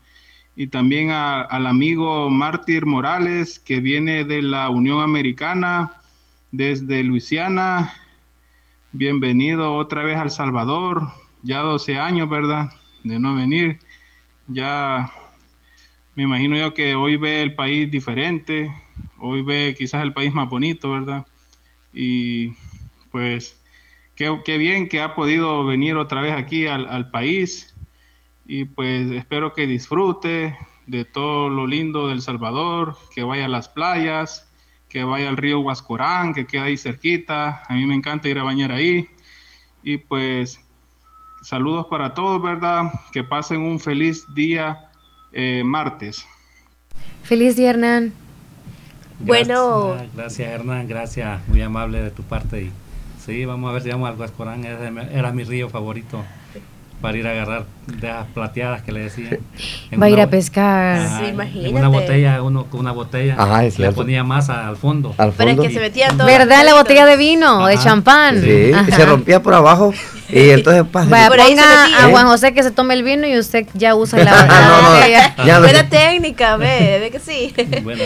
y también al amigo Mártir Morales, que viene de la Unión Americana, desde Luisiana. Bienvenido otra vez al Salvador. Ya 12 años, ¿verdad? De no venir. Ya me imagino yo que hoy ve el país diferente. Hoy ve quizás el país más bonito, ¿verdad? Y pues qué, bien que ha podido venir otra vez aquí al, al país. Y pues espero que disfrute de todo lo lindo del Salvador, que vaya a las playas, que vaya al río Huascorán, que queda ahí cerquita. A mí me encanta ir a bañar ahí. Y pues saludos para todos, ¿verdad? Que pasen un feliz día eh, martes. Feliz día, Hernán. Bueno. Gracias, gracias, Hernán, gracias, muy amable de tu parte. Sí, vamos a ver si vamos al Huascorán, era mi río favorito para ir a agarrar de las plateadas que le decían. Va a ir a pescar. Sí, imagínate. En una botella, uno con una botella, Ajá, es le ponía masa al fondo. Al Pero es fondo. que se metía todo. ¿Verdad? La botella de vino, de champán. Sí, Ajá. se rompía por abajo y entonces pasa. Vaya, Por ahí a Juan José que se tome el vino y usted ya usa la, No, la no, botella. ya no. Buena técnica, ve, ve que sí.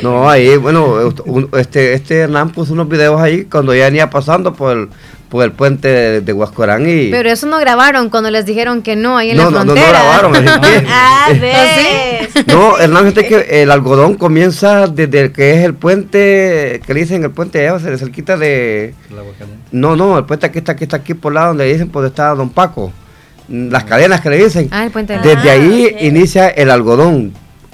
No, ahí, bueno, un- este, este Hernán puso unos videos ahí cuando ya venía pasando por el, por el puente de, de Huascorán y... Pero eso no grabaron cuando les dijeron que no, ahí en no, la no, no, no frontera. grabaron. es que- Ah, ¿Ah, ves. no, Hernán, fíjate que el algodón comienza desde el que es el puente, que le dicen el puente de Eva, cerquita de... Caliente. No, no, el puente que está aquí, está aquí por lado donde dicen, pues está Don Paco. Las cadenas que le dicen. Ah, el puente de Desde Ah, ahí inicia el algodón.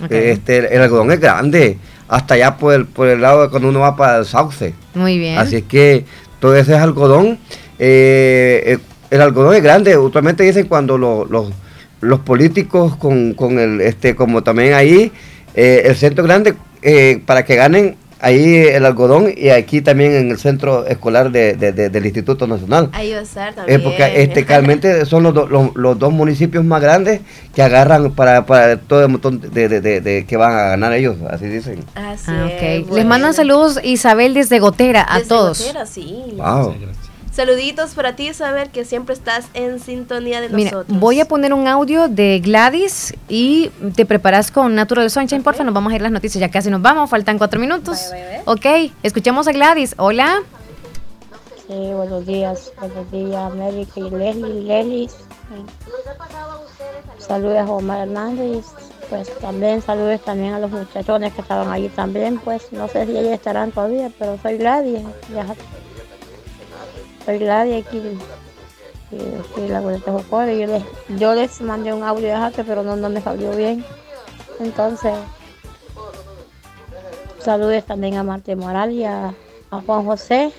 Este, el algodón es grande. Hasta allá por el, por el lado de cuando uno va para el sauce. Muy bien. Así es que todo ese es algodón. Eh, eh, el algodón es grande. Usualmente dicen cuando lo- los- políticos con, con el, este, como también ahí, eh, el centro grande, para que ganen ahí el algodón y aquí también en el centro escolar de- de- de- del Instituto Nacional. Ahí va a estar Eh, también. porque este, realmente son los, do- los, los dos municipios más grandes que agarran para, para todo el montón de, de- de- de que van a ganar ellos, así dicen. Así Ah, ok. es, Les mandan saludos Isabel desde Gotera a Desde todos. Gotera, sí. Wow. Saluditos para ti, saber que siempre estás en sintonía de Mira, nosotros. voy a poner un audio de Gladys y te preparas con Natural Sunshine, porfa. Nos vamos a ir las noticias, ya casi nos vamos, faltan cuatro minutos. Ok, escuchemos a Gladys. Hola. Sí, buenos días, buenos días, América y Leslie. Leslie, saludos a Omar Hernández, pues también saludos también a los muchachones que estaban allí también, pues no sé si ellos estarán todavía, pero soy Gladys, ya- soy Gladys aquí, y, en la yo les, yo les mandé un audio de pero no, no me salió bien, entonces saludos también a Marte Moral y a, Juan José.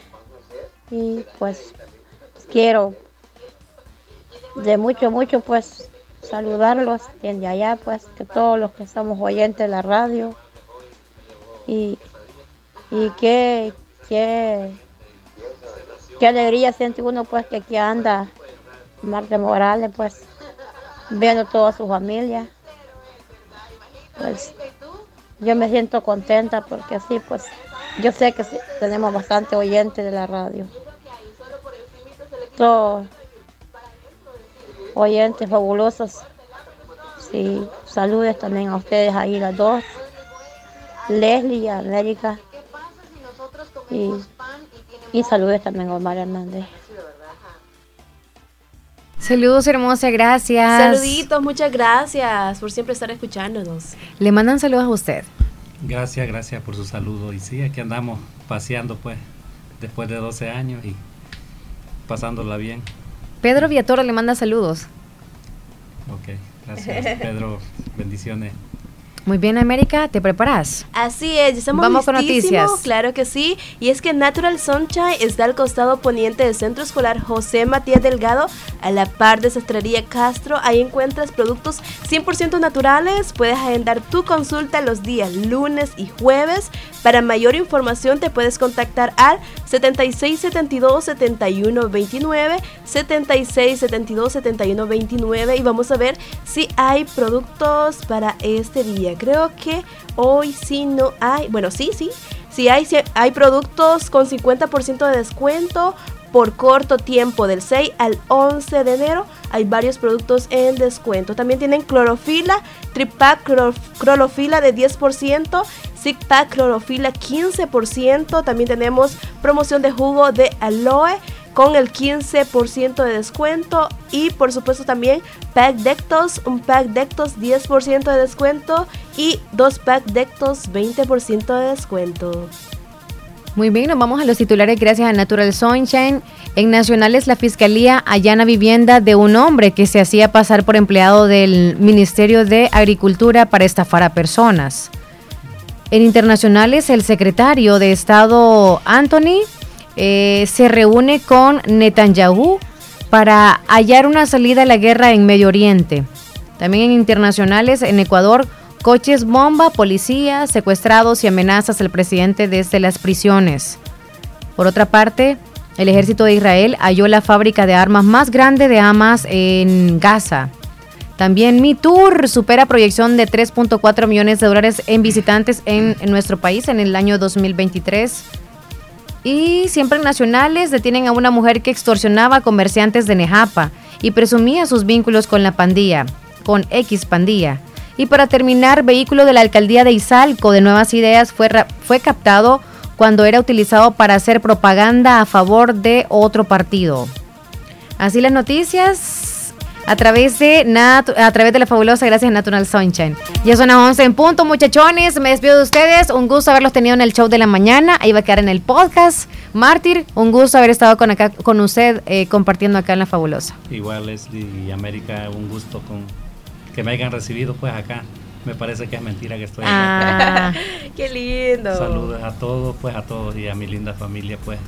Y pues quiero de mucho, mucho pues saludarlos desde allá, pues que todos los que estamos oyentes de la radio. Y, y qué, qué, qué alegría siente uno pues que aquí anda Marte Morales pues viendo toda su familia. Pues yo me siento contenta porque sí, pues yo sé que sí, tenemos bastante oyentes de la radio. Todos oyentes fabulosos. Sí, saludes también a ustedes ahí las dos. Leslie y América. Y, y saludes también a Omar Hernández. Saludos, hermosa, gracias. Saluditos, muchas gracias por siempre estar escuchándonos. Le mandan saludos a usted. Gracias, gracias por su saludo. Y sí, aquí andamos paseando pues, después de 12 años y pasándola bien. Pedro Villatoro le manda saludos. Ok, gracias Pedro, bendiciones. Muy bien, América, ¿te preparas? Así es, ya estamos Vamos con noticias. Claro que sí. Y es que Natural Sunshine está al costado poniente del Centro Escolar José Matías Delgado, a la par de Sastrería Castro. Ahí encuentras productos 100% naturales. Puedes agendar tu consulta los días lunes y jueves. Para mayor información te puedes contactar al 7672-7129, 7672-7129 y vamos a ver si hay productos para este día. Creo que hoy sí no hay, bueno, sí, sí, sí hay, sí hay productos con 50% de descuento por corto tiempo del 6 al 11 de enero hay varios productos en descuento también tienen clorofila tripack clor- clorofila de 10% Zig Pack Clorofila 15%. También tenemos promoción de jugo de aloe con el 15% de descuento. Y por supuesto también Pack Dectos, un Pack Dectos 10% de descuento y dos Pack Dectos 20% de descuento. Muy bien, nos vamos a los titulares gracias a Natural Sunshine. En Nacionales, la Fiscalía allana vivienda de un hombre que se hacía pasar por empleado del Ministerio de Agricultura para estafar a personas. En Internacionales, el secretario de Estado Anthony eh, se reúne con Netanyahu para hallar una salida a la guerra en Medio Oriente. También en Internacionales, en Ecuador, Coches bomba, policías, secuestrados y amenazas al presidente desde las prisiones. Por otra parte, el ejército de Israel halló la fábrica de armas más grande de Hamas en Gaza. También Mi Tour supera proyección de 3.4 millones de dólares en visitantes en, nuestro país en el año 2023. Y siempre nacionales detienen a una mujer que extorsionaba a comerciantes de Nejapa y presumía sus vínculos con la pandilla, con X pandilla. Y para terminar, vehículo de la alcaldía de Izalco de Nuevas Ideas fue, fue captado cuando era utilizado para hacer propaganda a favor de otro partido. Así las noticias a través de a través de la fabulosa gracias a Natural Sunshine. Ya son las 11 en punto, muchachones. Me despido de ustedes. Un gusto haberlos tenido en el show de la mañana. Ahí va a quedar en el podcast. Mártir, un gusto haber estado con acá con usted eh, compartiendo acá en la fabulosa. Igual Leslie y América, un gusto con que me hayan recibido pues acá. Me parece que es mentira que estoy acá. Ah, qué lindo. Saludos a todos, pues a todos y a mi linda familia, pues.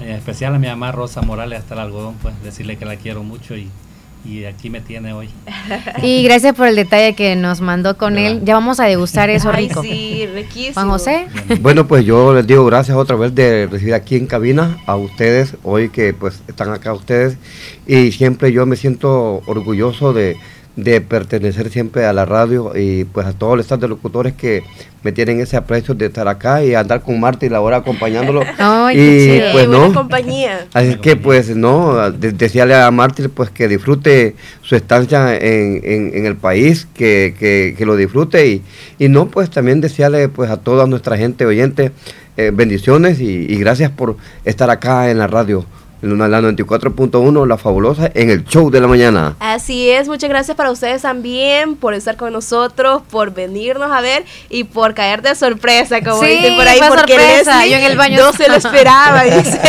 En especial a mi mamá Rosa Morales hasta el algodón, pues decirle que la quiero mucho y, y aquí me tiene hoy. Y gracias por el detalle que nos mandó con él. Ya vamos a degustar eso Ay, rico. sí, riquísimo. Juan José. Bueno, pues yo les digo gracias otra vez de recibir aquí en cabina a ustedes, hoy que pues están acá ustedes. Y siempre yo me siento orgulloso de, de pertenecer siempre a la radio y pues a todos los de locutores que me tienen ese aprecio de estar acá y andar con Marta y la hora acompañándolo. Ay, y pues no. compañía. Así que pues no, de, decíale a Martín pues que disfrute su estancia en, en, en el país, que, que, que, lo disfrute y, y no pues también desearle pues a toda nuestra gente oyente eh, bendiciones y, y gracias por estar acá en la radio la 94.1, La Fabulosa, en el show de la mañana. Así es, muchas gracias para ustedes también por estar con nosotros, por venirnos a ver y por caer de sorpresa, como Sí, dicen por ahí, fue porque sorpresa, Leslie yo en el baño no se lo esperaba, y dice,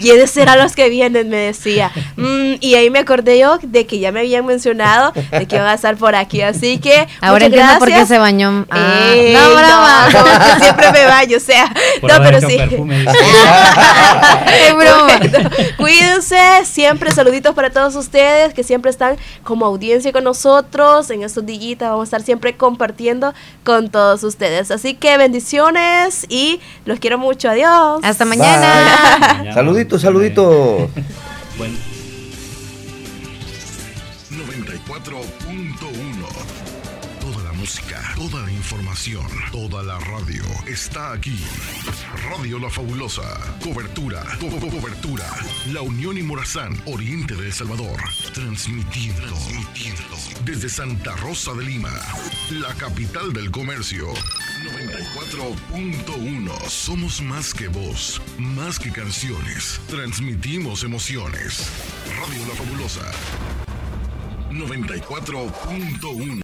y de ser a los que vienen, me decía. Mm, y ahí me acordé yo de que ya me habían mencionado de que iban a estar por aquí, así que Ahora muchas entiendo por qué gracias. se bañó. Ah, Ey, no, broma. no, que siempre me baño, o sea, Por no, pero sí. perfume. Es broma. Cuídense, siempre saluditos para todos ustedes que siempre están como audiencia con nosotros. En estos días vamos a estar siempre compartiendo con todos ustedes. Así que bendiciones y los quiero mucho. Adiós. Hasta Bye. Saluditos, saluditos. Bueno. 94.1 Toda la música, toda la información, toda la radio está aquí. Radio La Fabulosa. Cobertura, co- co- cobertura. La Unión y Morazán, Oriente de El Salvador. Transmitiendo, transmitiendo desde Santa Rosa de Lima, la capital del comercio. 94.1 Somos más que voz, más que canciones. Transmitimos emociones. Radio La Fabulosa. 94.1